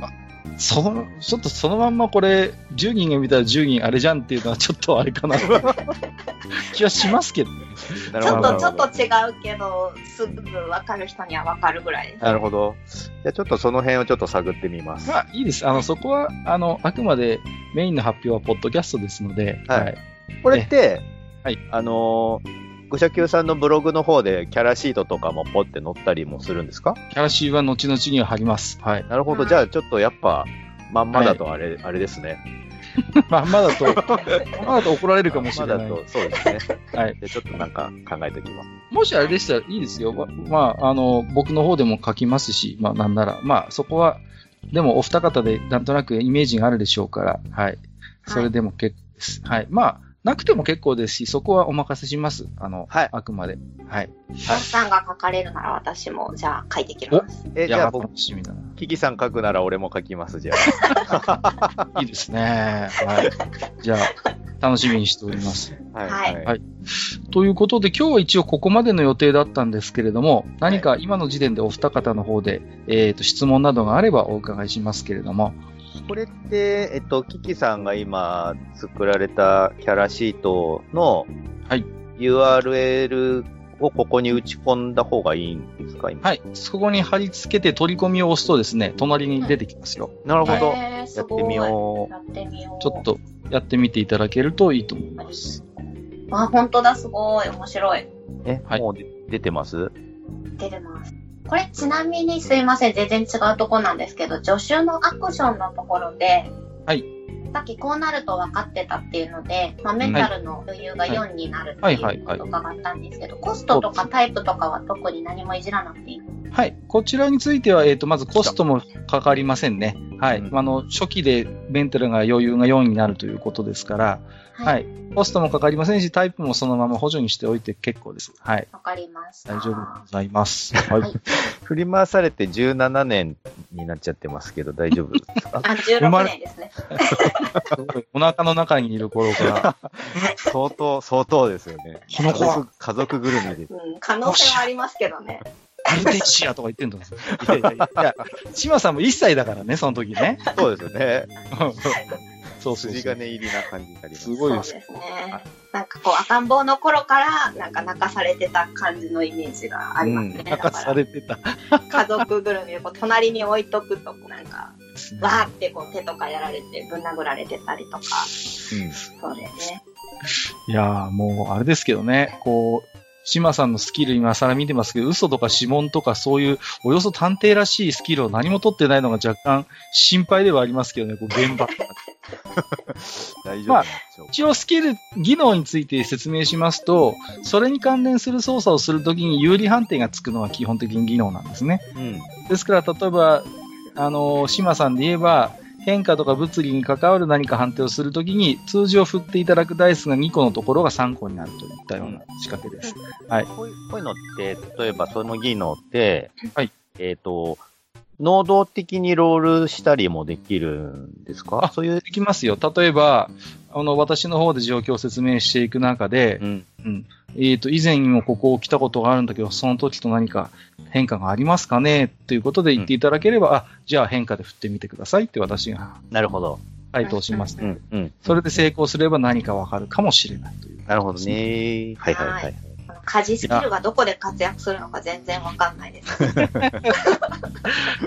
その、ちょっとそのまんまこれ、10人が見たら10人あれじゃんっていうのはちょっとあれかな 気はしますけどね。なちょっと、ちょっとなる違うけど、すぐ分かる人には分かるぐらいです。ほど。じゃあちょっとその辺をちょっと探ってみます。まあ、いいです。あの、そこは、あの、あくまでメインの発表はポッドキャストですので、はいこれって、はいあのー、グシャキューさんのブログの方でキャラシートとかもポって載ったりもするんですか？キャラシーは後々には貼ります。はい。なるほど。はいじゃあちょっとやっぱ、まんまだとあれ、あれですね。まあ、まだと、まだと怒られるかもしれない。まんまだと、そうですね。はい。でちょっとなんか考えておきます。もしあれでしたらいいですよ。ままあ、あの、僕の方でも書きますし、まあ、なんなら、まあ、そこは、でもお二方でなんとなくイメージがあるでしょうから、はい。それでも結構です。はい。まあ、なくても結構ですし、そこはお任せします。あの、はいあくまで。はい。おっさんが書かれるなら私も、じゃあ書いてきます。え、じゃあ僕、楽しみだな。キキさん書くなら俺も書きます、じゃ いいですね。はい。じゃあ、楽しみにしております。あ。はい。はいはいということで、今日は一応ここまでの予定だったんですけれども、何か今の時点でお二方の方で、えっ、と、質問などがあればお伺いしますけれども、これって、えっと、キキさんが今作られたキャラシートの、はい。URL をここに打ち込んだ方がいいんですか今？はい。そこに貼り付けて取り込みを押すとですね、隣に出てきますよ。なるほど。やってみよやってみよう。ちょっ。とやってみていただけるといいと思います。あ、本当だ、すごい。面白い。え、はいもうで出てます？出てます。これちなみにすいません、全然違うとこなんですけど、助手のアクションのところで、はい。さっきこうなると分かってたっていうので、まあ、メンタルの余裕が4になるってはいうはいこと伺ったんですけど、コストとかタイプとかは特に何もいじらなくていい。はい。こちらについては、えっ、と、まずコストもかかりませんね。はい。うんあの、初期でメンタルが余裕が4になるということですから、はい。コストもかかりませんし、タイプもそのまま補助にしておいて結構です。はい。わかりました。大丈夫でございます。はい。はい振り回されて17年になっちゃってますけど、大丈夫ですか？あ、16年ですね。お腹の中にいる頃から、相当、相当ですよね。この子は家族家族ぐるみで。うん、可能性はありますけどね。アルテンシアとか言ってんだ。いやいやいや、いや、島さんも1歳だからね、その時ね。そうですよね。そうそう。筋金入りな感じになります。すごいです。そうですね。なんかこう赤ん坊の頃から、なんか泣かされてた感じのイメージがありますね。うん泣かされてた。家族ぐるみをこう隣に置いとくと、なんか、わーってこう手とかやられてぶん殴られてたりとか、そうですね。いやー、もう、あれですけどね、こう、島さんのスキル今更見てますけど、嘘とか指紋とかそういう、およそ探偵らしいスキルを何も取ってないのが若干心配ではありますけどね、こう現場。大丈夫なんでしょうか。一応スキル、技能について説明しますと、それに関連する操作をするときに有利判定がつくのは基本的に技能なんですね。うん。ですから、例えば、あの、島さんで言えば、変化とか物理に関わる何か判定をするときに、通常振っていただくダイスが2個のところが3個になるといったような仕掛けです。はい。こういうのって、例えばその技能って、はい。えっ、と、能動的にロールしたりもできるんですか？あそういうで、きますよ。例えば、あの、私の方で状況を説明していく中で、うん。うん。えっ、と、以前にもここを来たことがあるんだけど、その時と何か変化がありますかね？ということで言っていただければ、あ、じゃあ変化で振ってみてくださいって私がなるほど。回答します、ねうん、うん。それで成功すれば何かわかるかもしれないという。なるほどね。はいはいはい。あの家事スキルがどこで活躍するのか全然わかんないです。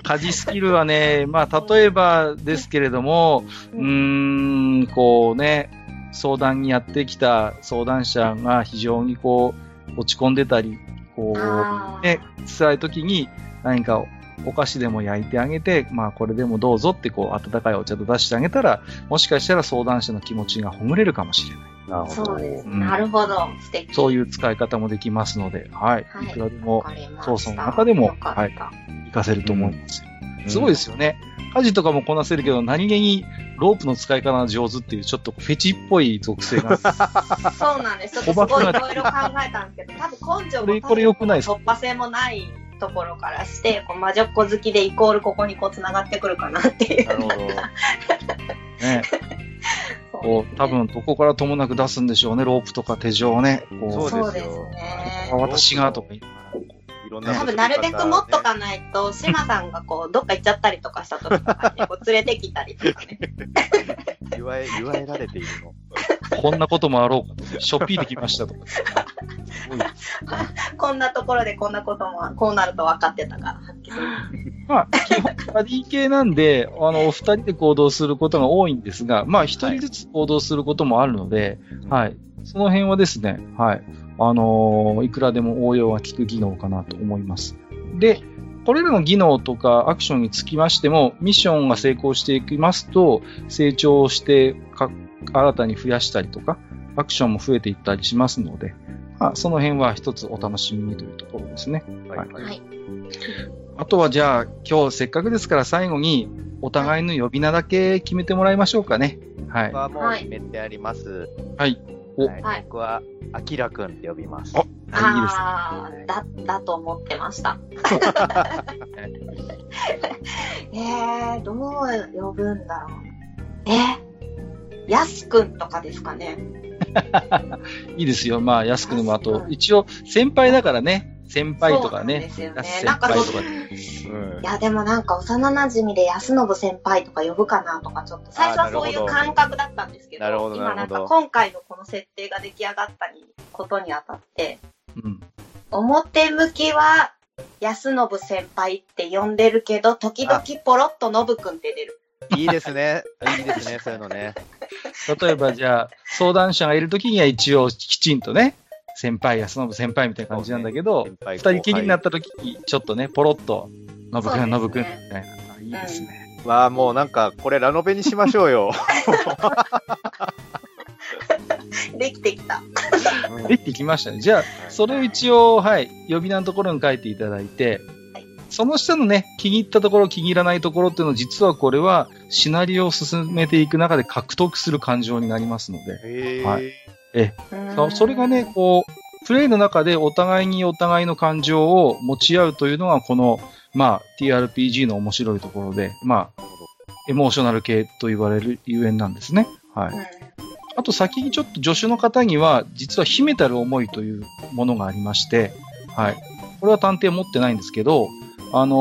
家事スキルはね、まあ、例えばですけれども、うーん、こうね、相談にやってきた相談者が非常にこう、落ち込んでたり、こあう、ね、辛い時に何かお菓子でも焼いてあげて、まあこれでもどうぞってこう、温かいお茶と出してあげたら、もしかしたら相談者の気持ちがほぐれるかもしれない。なるほど。そうです。うんなるほど。素敵。そういう使い方もできますので、はい。はいいくらでも操作の中でもはい活かせると思いますよ。うんすごいですよね。家事とかもこなせるけど、何気にロープの使い方が上手っていう、ちょっとフェチっぽい属性が。そうなんです。ちょっとすごいいろいろ考えたんですけど、多分根性もこれくない突破性もないところからして、こう魔女っ子好きでイコールここにこう繋がってくるかなっていう。なるほど。ね、こう、多分どこからともなく出すんでしょうね、ロープとか手錠をね。こうそうですね。あ私がとか言いながらこいろんな多分なるべく持っとかないと、島さんがこう、どっか行っちゃったりとかした時とかに、こう連れてきたりとかね。言わえ、言わえられているの。うこんなこともあろうかと。ショッピーできましたとか。こんなところでこんなことも、こうなると分かってたから。まあ、基本、バディ系なんで、あの、お二人で行動することが多いんですが、まあ、一人ずつ行動することもあるので、はい。その辺はですね、はい。あのーいくらでも応用が効く技能かなと思います。で、これらの技能とかアクションにつきましても、ミッションが成功していきますと、成長してか、新たに増やしたりとか、アクションも増えていったりしますので、まあ、その辺は一つお楽しみにというところですね。はいはい。はい。あとはじゃあ、今日せっかくですから最後に、お互いの呼び名だけ決めてもらいましょうかね。はい僕。はもう決めてあります。はい。おはいはい僕は、あきらくんって呼びます。あああ、だ、だと思ってました。えー、どう呼ぶんだろう。えやすくんとかですかね。いいですよ。まあ、安くでも、あと、一応、先輩だからね。先輩とかね。そうなんですよねなんかそ。うんいや、でもなんか幼馴染で安信先輩とか呼ぶかなとかちょっと、最初はそういう感覚だったんですけど、なるほど今なんか今回のこの設定が出来上がったにことにあたって、うん。表向きは安信先輩って呼んでるけど、時々ポロッと信くんって出る。いいですね。いいですね、そういうのね。例えば、じゃあ、相談者がいるときには一応、きちんとね、先輩、安信先輩みたいな感じなんだけど、二人きりになったときに、ちょっとね、ポロッと、信くん、そうですね信くん、みたいな。あいいですね。わあ、もうなんか、これラノベにしましょうよ。できてきた。できてきましたね。じゃあ、それを一応、はい、呼び名のところに書いていただいてはい、その下のね、気に入ったところ、気に入らないところっていうのは、実はこれは、シナリオを進めていく中で獲得する感情になりますので、へはえ。そそれがね、こう、プレイの中でお互いにお互いの感情を持ち合うというのが、この、まあ、TRPG の面白いところで、まあ、エモーショナル系と言われるゆえんなんですね。はい。うんあと先にちょっと助手の方には、実は秘めたる思いというものがありまして、はい。これは探偵持ってないんですけど、あの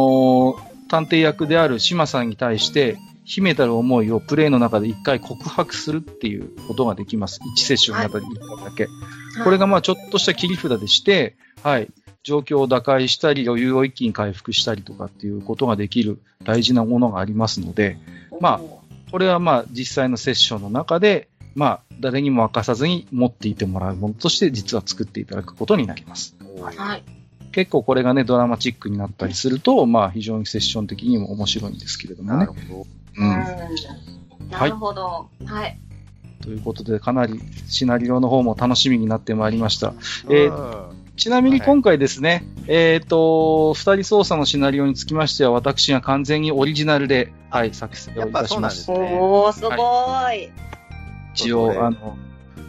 ー探偵役である島さんに対して、秘めたる思いをプレイの中で一回告白するっていうことができます。1セッションの中で一回だけ。これがまあちょっとした切り札でして、はい。状況を打開したり、余裕を一気に回復したりとかっていうことができる大事なものがありますので、まあこれはまあ実際のセッションの中で、まあ誰にも明かさずに持っていてもらうものとして実は作っていただくことになります。はい。結構これがね、ドラマチックになったりすると、まあ非常にセッション的にも面白いんですけれどもねなる。ほど。うん。うんなるほど。はい。ということで、かなりシナリオの方も楽しみになってまいりました。えーうんちなみに今回ですね、えっ、と、二人操作のシナリオにつきましては、私が完全にオリジナルで、はい、作成をいたしました。やっぱそうなんですねおー、すごい。一応、そうそうあの、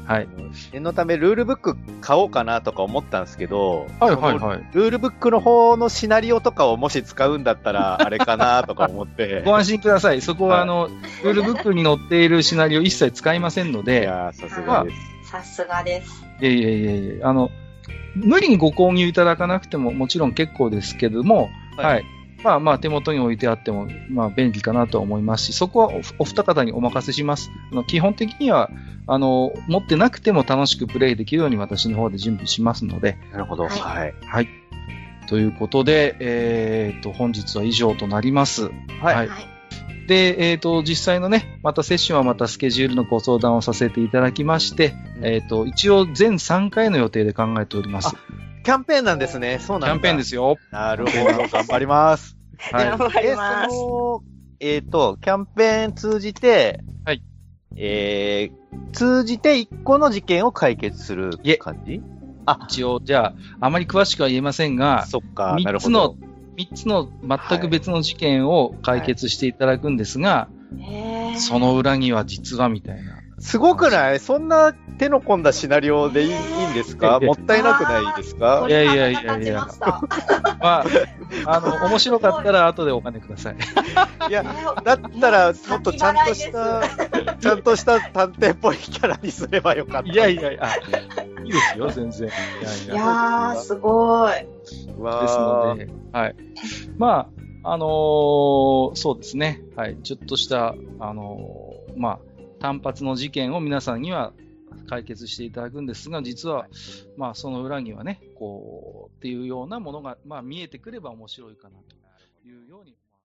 はい。念のためルールブック買おうかなとか思ったんですけど、はいはいはい。ルールブックの方のシナリオとかをもし使うんだったら、あれかなとか思って。ご安心ください。そこは、はいあの、ルールブックに載っているシナリオ一切使いませんのいで、やー、さすがです。さすがです。いえいえいえいえ、あの、無理にご購入いただかなくてももちろん結構ですけども、はいはい。まあまあ手元に置いてあっても、まあ便利かなとは思いますし、そこはおお二方にお任せします。あの基本的には、あの、持ってなくても楽しくプレイできるように私の方で準備しますので、なるほど。はいはい。はい。ということで、えっ、と、本日は以上となります。はい。はいで、えっ、と、実際のね、またセッションはまたスケジュールのご相談をさせていただきまして、うんえっ、と、一応全3回の予定で考えております。キャンペーンなんですね。そうキなんだ。ャンペーンですよ。なるほど。頑張ります。はい。頑張りえ、ます。その、えっ、と、キャンペーン通じて、はい。えー、通じて一個の事件を解決するいえ感じ？一応、じゃあ、あまり詳しくは言えませんが、そっか、なる3つのほど。、三つの全く別の事件を解決していただくんですが、その裏には実はみたいな。すごくない？そんな手の込んだシナリオでいい,、んですか？もったいなくないですか？いやいやいやいやままあ、あの、面白かったら後でお金ください。いや、だったら、もっとちゃんとした、ちゃんとした探偵っぽいキャラにすればよかった。いやいやいや、いいですよ、全然。いいやいや。すごい。ですので、はい。まあ、あのーそうですね。はい。ちょっとした、あのーまあ、単発の事件を皆さんには解決していただくんですが、実は、まあ、その裏にはね、こう、っていうようなものが、まあ、見えてくれば面白いかなというように